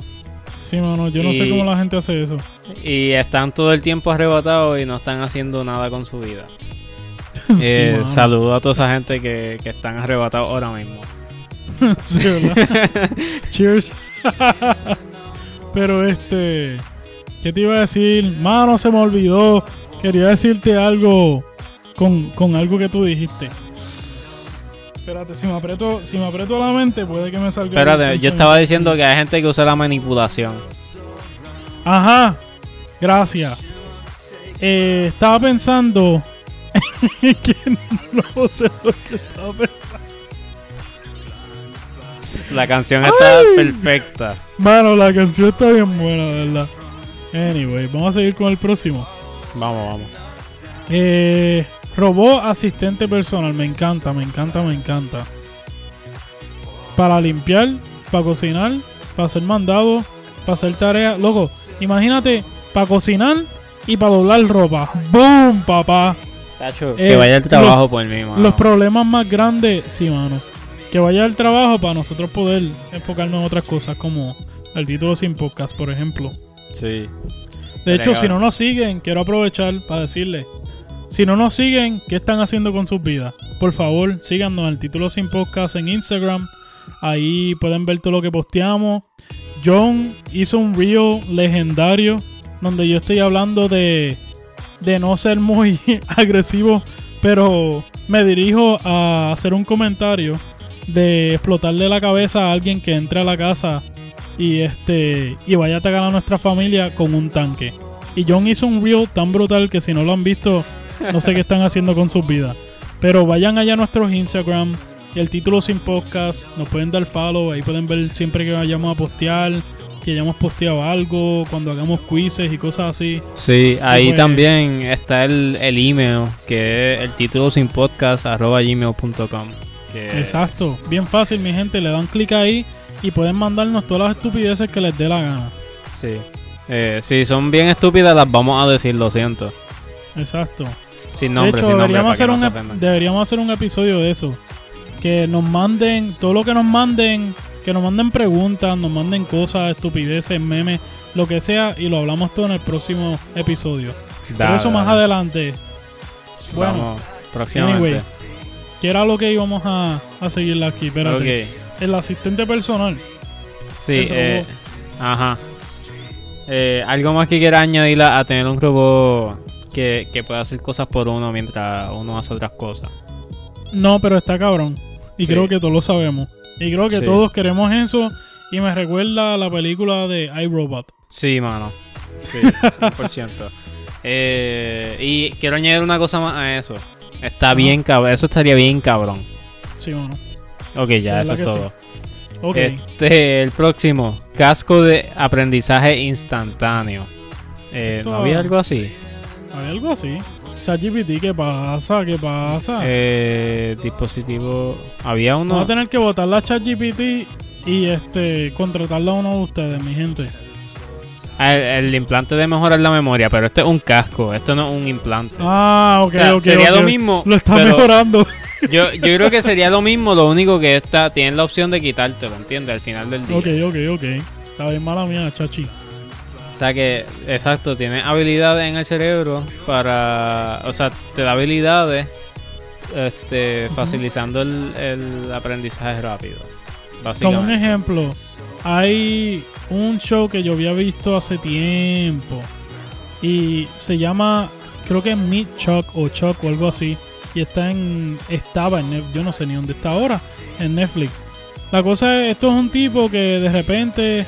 Sí, mano, yo no sé cómo la gente hace eso. y están todo el tiempo arrebatados y no están haciendo nada con su vida. Sí, Eh, mano. saludo a toda esa gente que, que están arrebatados ahora mismo. Sí, ¿verdad? Cheers. Pero este, ¿qué te iba a decir? Mano, se me olvidó. Quería decirte algo con, con algo que tú dijiste. Espérate, si me aprieto, si me aprieto la mente, puede que me salga. Espérate, yo estaba diciendo que hay gente que usa la manipulación. Ajá, gracias. Eh, estaba pensando que no sé lo que estaba pensando. La canción está Ay. perfecta. Mano, la canción está bien buena, de verdad. Anyway, vamos a seguir con el próximo. Vamos, vamos. Eh, robot asistente personal. Me encanta, me encanta, me encanta. Para limpiar, para cocinar, para hacer mandado, para hacer tareas. Loco, imagínate, para cocinar y para doblar ropa. ¡Boom, papá! Tacho, Eh, que vaya al trabajo los- por mí, mano. Los problemas más grandes, sí, mano. Que vaya al trabajo para nosotros poder enfocarnos en otras cosas, como el título sin podcast, por ejemplo. Sí. De hecho, si no nos siguen, quiero aprovechar para decirles, si no nos siguen, ¿qué están haciendo con sus vidas? Por favor, síganos el título sin podcast en Instagram. Ahí pueden ver todo lo que posteamos. John hizo un reel legendario donde yo estoy hablando de, de no ser muy agresivo, pero me dirijo a hacer un comentario de explotarle la cabeza a alguien que entre a la casa y este y vaya a atacar a nuestra familia con un tanque. Y John hizo un reel tan brutal que si no lo han visto, no sé qué están haciendo con sus vidas. Pero vayan allá a nuestros Instagram y el título sin podcast, nos pueden dar follow, ahí pueden ver siempre que vayamos a postear que hayamos posteado algo, cuando hagamos quizzes y cosas así. Sí, ahí pues- también está el, el email, que es el título sin podcast arroba gmail.com. que- Exacto, bien fácil mi gente, le dan clic ahí y pueden mandarnos todas las estupideces que les dé la gana. Sí. Eh, si son bien estúpidas, las vamos a decir, lo siento. Exacto. Sin de nombre, hecho, sin nombre, deberíamos, hacer no un, deberíamos hacer un episodio de eso. Que nos manden, todo lo que nos manden, que nos manden preguntas, nos manden cosas, estupideces, memes, lo que sea, y lo hablamos todo en el próximo episodio. Dale, eso más adelante. Bueno, Vamos, próximamente. anyway, que era lo que íbamos a, a seguirle aquí. Espérate. El asistente personal. Sí, eh, ajá. Eh, algo más que quiera añadir a, a tener un robot que, que pueda hacer cosas por uno mientras uno hace otras cosas. No, pero está cabrón. Y Sí. creo que todos lo sabemos. Y creo que Sí. todos queremos eso. Y me recuerda a la película de iRobot. Sí, mano. Sí, 100%. eh, y quiero añadir una cosa más a eso. Está bien cabrón. Eso estaría bien cabrón. Sí, bueno. Ok, ya, eso es todo. Ok. Este, el próximo, casco de aprendizaje instantáneo. Eh, ¿No había algo así? Hay algo así. ChatGPT, ¿qué pasa? ¿Qué pasa? Eh, dispositivo. Había uno. Vamos a tener que votar la ChatGPT y este contratarla a uno de ustedes, mi gente. Ah, El, el implante de mejorar la memoria, pero este es un casco, esto no es un implante. Ah, ok, O sea, ok. sería lo mismo. Lo está mejorando. Yo, yo creo que sería lo mismo, lo único que esta tiene la opción de quitártelo, ¿entiendes? Al final del día. ok, ok, ok. Está bien mala mía, chachi. O sea que, exacto, tiene habilidades en el cerebro para. O sea, te da habilidades este, facilitando el, el aprendizaje rápido. Como un ejemplo, hay un show que yo había visto hace tiempo y se llama, creo que es Meet Chuck o Chuck o algo así. Y está en, estaba en, yo no sé ni dónde está ahora, en Netflix. La cosa es, esto es un tipo que de repente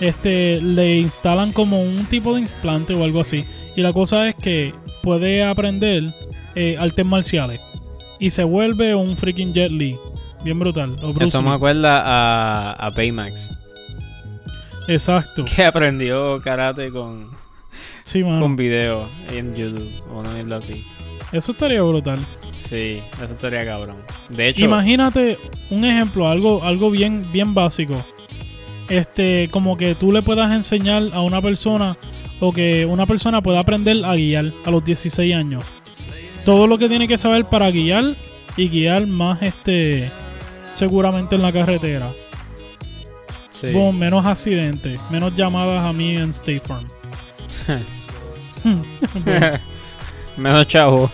este, le instalan como un tipo de implante o algo así. Y la cosa es que puede aprender eh, artes marciales. Y se vuelve un freaking Jet Li. Bien brutal. o Eso me acuerda a, a Baymax, Exacto. que aprendió karate con, Sí, mano. con video en YouTube o una mierda así. Eso estaría brutal. Sí, eso estaría cabrón. De hecho, Imagínate un ejemplo, algo, algo bien, bien básico. Este, como que tú le puedas enseñar a una persona o que una persona pueda aprender a guiar a los 16 años. Todo lo que tiene que saber para guiar y guiar más este seguramente en la carretera. sí. Boom, menos accidentes, menos llamadas a mí en State Farm. Menos chavo.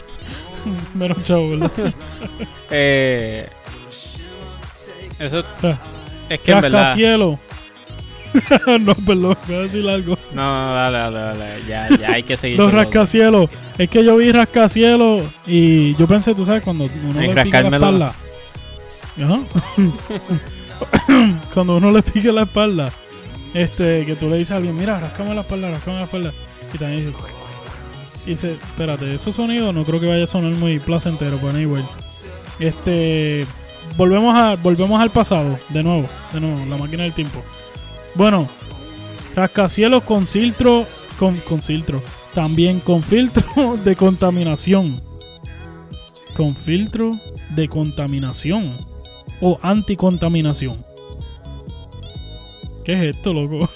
menos chavo, ¿verdad? Eh, eso es que en verdad. no, perdón, voy a decir algo. No, no, dale, dale, dale. Ya, ya hay que seguir. Los rascacielos. Es que yo vi rascacielos y yo pensé, tú sabes, cuando uno le pica la espalda. Ajá. cuando uno le pique la espalda, este, que tú le dices a alguien, mira, rascame la espalda, rascame la espalda. Y también dice, y dice, espérate, ese sonido no creo que vaya a sonar muy placentero, pero anyway. Este, volvemos a, volvemos al pasado, de nuevo, de nuevo, la máquina del tiempo. Bueno, rascacielos con filtro, con, con filtro, también con filtro de contaminación. Con filtro de contaminación o anticontaminación. ¿Qué es esto, loco?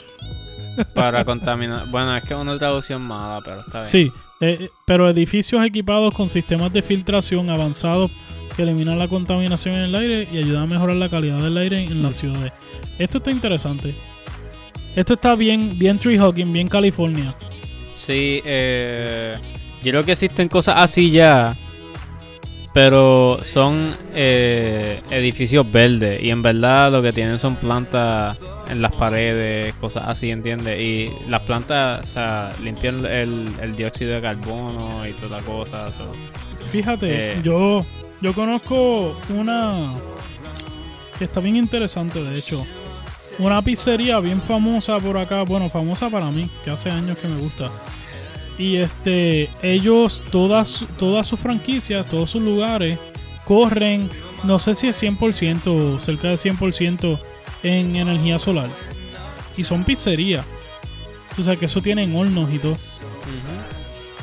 Para contaminar. Bueno, es que es una traducción mala, pero está bien. Sí, eh, pero edificios equipados con sistemas de filtración avanzados que eliminan la contaminación en el aire y ayudan a mejorar la calidad del aire en las ciudades. Esto está interesante. Esto está bien, bien tree hugging, bien California. Sí, eh, yo creo que existen cosas así ya, pero son eh, edificios verdes y en verdad lo que tienen son plantas en las paredes, cosas así, ¿entiendes? Y las plantas, o sea, limpian el, el dióxido de carbono y toda la cosa. so. Fíjate, Eh. yo, yo conozco una que está bien interesante, de hecho. Una pizzería bien famosa por acá, bueno, famosa para mí, que hace años que me gusta. Y este, ellos, todas, todas sus franquicias, todos sus lugares, corren, no sé si es 100% o cerca de 100% en energía solar. y son pizzerías. Tú sabes que eso tienen hornos y todo.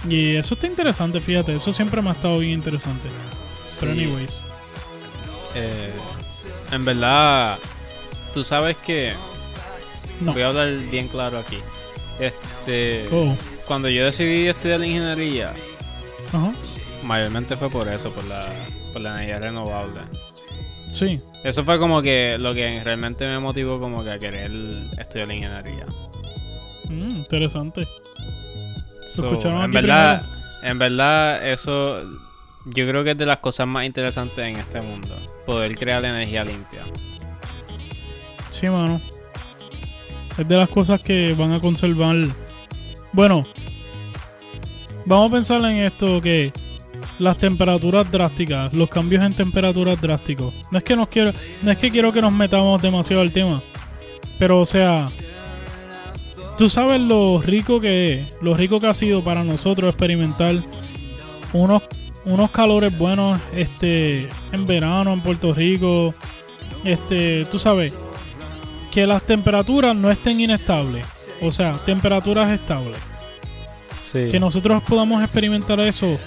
Y eso está interesante, fíjate. Eso siempre me ha estado bien interesante. Pero, anyways. Eh, en verdad, tú sabes que. No. Voy a hablar bien claro aquí. Este. Oh. Cuando yo decidí estudiar ingeniería, Ajá. mayormente fue por eso, por la, por la energía renovable. Sí. Eso fue como que lo que realmente me motivó como que a querer estudiar ingeniería. Mm, interesante. So, escucharon en verdad, en verdad eso yo creo que es de las cosas más interesantes en este mundo, poder crear energía limpia. Sí, mano. Es de las cosas que van a conservar. Bueno, vamos a pensar en esto que las temperaturas drásticas, los cambios en temperaturas drásticos. No es que nos quiero, no es que quiero que nos metamos demasiado al tema, pero o sea, tú sabes lo rico que es, lo rico que ha sido para nosotros experimentar unos unos calores buenos este en verano en Puerto Rico, este, tú sabes, que las temperaturas no estén inestables. O sea, temperaturas estables. Sí. Que nosotros podamos experimentar eso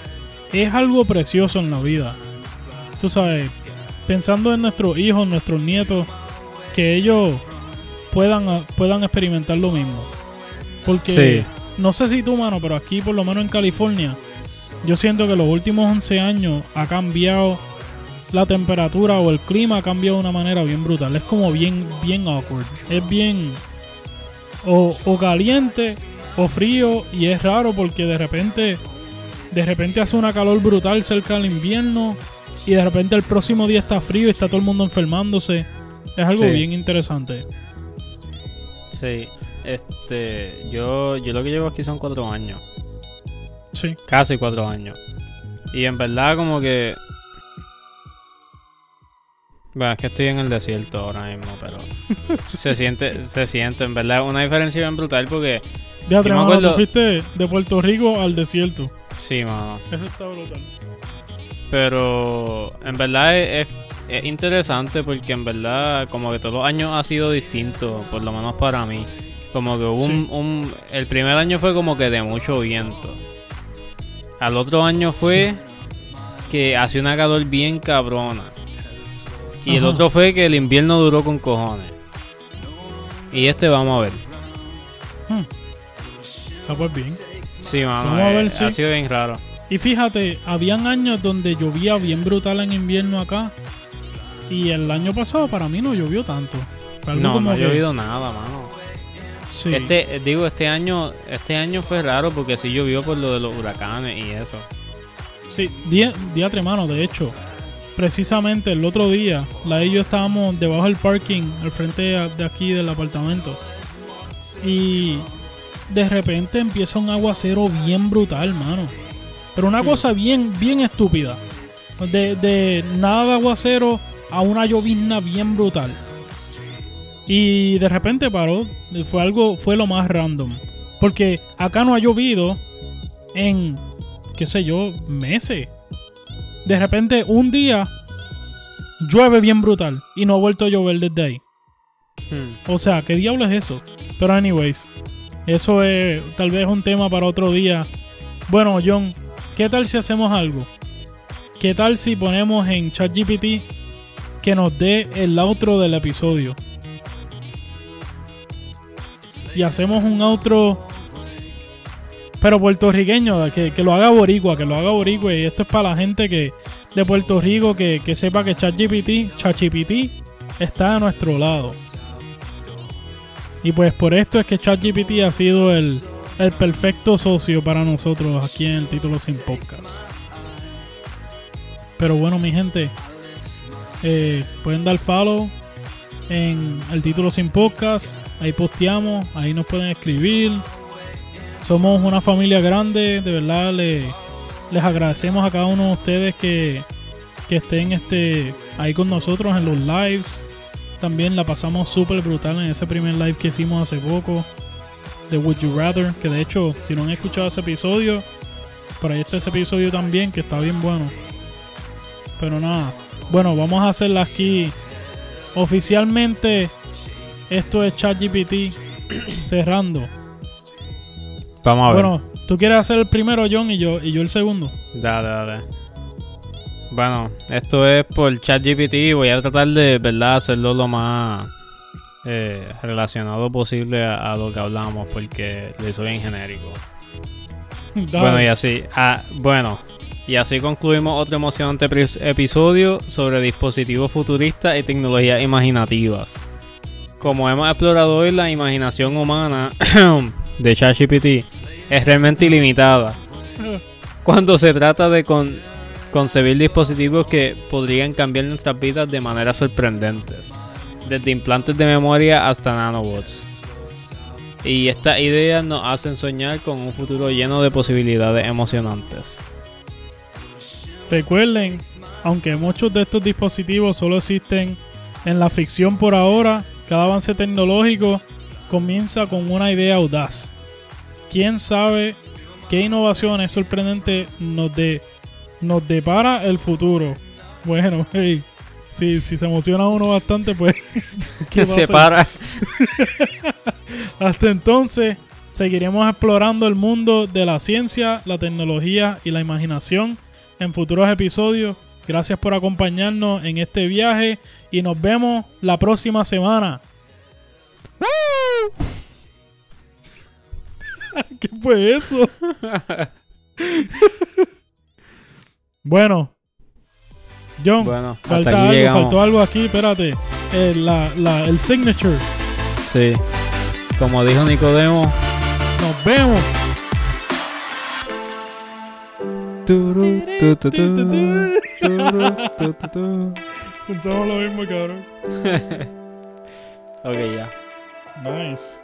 es algo precioso en la vida. Tú sabes, pensando en nuestros hijos, nuestros nietos, que ellos puedan, puedan experimentar lo mismo. Porque no sé si tú, mano, pero aquí por lo menos en California, yo siento que los últimos 11 años ha cambiado la temperatura o el clima ha cambiado de una manera bien brutal. Es como bien, bien awkward. Es bien o, o caliente o frío y es raro porque de repente de repente hace una calor brutal cerca del invierno y de repente el próximo día está frío y está todo el mundo enfermándose. Es algo Sí. bien interesante. Sí. Este, yo, yo lo que llevo aquí son cuatro años. Sí. Casi cuatro años. Y en verdad como que... Bueno, es que estoy en el desierto ahora mismo, pero se siente, se siente, en verdad, una diferencia bien brutal porque... Ya, mano, acuerdo- fuiste de Puerto Rico al desierto. Sí, mano. Eso está brutal. Pero en verdad es, es- es interesante porque en verdad como que todos los años ha sido distinto, por lo menos para mí. Como que hubo un, Sí. un- El primer año fue como que de mucho viento. Al otro año fue que hacía una calor bien cabrona. Y el otro fue que el invierno duró con cojones. Y este vamos a ver. Hmm. Ah, pues bien. Sí, mano, Vamos a eh, ver, sí. ha sido bien raro. Y fíjate, habían años donde llovía bien brutal en invierno acá. Y el año pasado para mí no llovió tanto. Algo No, no ha llovido nada, mano. Sí. Este, eh, digo, este año, este año fue raro porque sí llovió por lo de los huracanes y eso. Sí, día, día mano, de hecho. Precisamente el otro día, la y yo estábamos debajo del parking, al frente de aquí del apartamento. Y de repente empieza un aguacero bien brutal, mano. Pero una cosa bien, bien estúpida. De, de nada de aguacero a una llovizna bien brutal. Y de repente paró. Fue algo, fue lo más random. Porque acá no ha llovido en, qué sé yo, meses. De repente, un día, llueve bien brutal. Y no ha vuelto a llover desde ahí. Hmm. O sea, ¿qué diablo es eso? Pero anyways, eso es tal vez un tema para otro día. Bueno, John, ¿qué tal si hacemos algo? ¿Qué tal si ponemos en ChatGPT que nos dé el outro del episodio? Y hacemos un outro pero puertorriqueño, que, que lo haga boricua, que lo haga boricua. Y esto es para la gente que de Puerto Rico que, que sepa que ChatGPT, ChatGPT está a nuestro lado. Y pues por esto es que ChatGPT ha sido el, el perfecto socio para nosotros aquí en el título sin podcast. Pero bueno, mi gente, eh, pueden dar follow en el título sin podcast. Ahí posteamos, ahí nos pueden escribir. Somos una familia grande, de verdad le- les agradecemos a cada uno de ustedes que, que estén este, ahí con nosotros en los lives. También la pasamos súper brutal en ese primer live que hicimos hace poco de Would You Rather. Que de hecho, si no han escuchado ese episodio, por ahí está ese episodio también que está bien bueno. Pero nada, bueno, vamos a hacerla aquí. Oficialmente, esto es ChatGPT cerrando. Vamos a ver. Bueno, tú quieres hacer el primero, John, y yo, y yo el segundo. Dale, dale. Bueno, esto es por ChatGPT. Voy a tratar de, ¿verdad?, hacerlo lo más eh, relacionado posible a, a lo que hablamos, porque lo hizo bien genérico. Dale. Bueno, y así. ah, bueno, y así concluimos otro emocionante episodio sobre dispositivos futuristas y tecnologías imaginativas. Como hemos explorado hoy, la imaginación humana de ChatGPT es realmente ilimitada cuando se trata de con- concebir dispositivos que podrían cambiar nuestras vidas de maneras sorprendentes, desde implantes de memoria hasta nanobots. Y estas ideas nos hacen soñar con un futuro lleno de posibilidades emocionantes. Recuerden, aunque muchos de estos dispositivos solo existen en la ficción por ahora, cada avance tecnológico comienza con una idea audaz. ¿Quién sabe qué innovaciones sorprendentes nos, de, nos depara el futuro? Bueno, hey, si, si se emociona uno bastante, pues... ¿qué va a se para. Hasta entonces, seguiremos explorando el mundo de la ciencia, la tecnología y la imaginación en futuros episodios. Gracias por acompañarnos en este viaje y nos vemos la próxima semana. ¿Qué fue eso? bueno, John, Bueno, falta algo, llegamos. faltó algo aquí, espérate. Eh, la- la- el signature. Sí. Como dijo Nicodemo. Nos vemos. Pensamos lo mismo, cabrón. Ok, ya. Nice.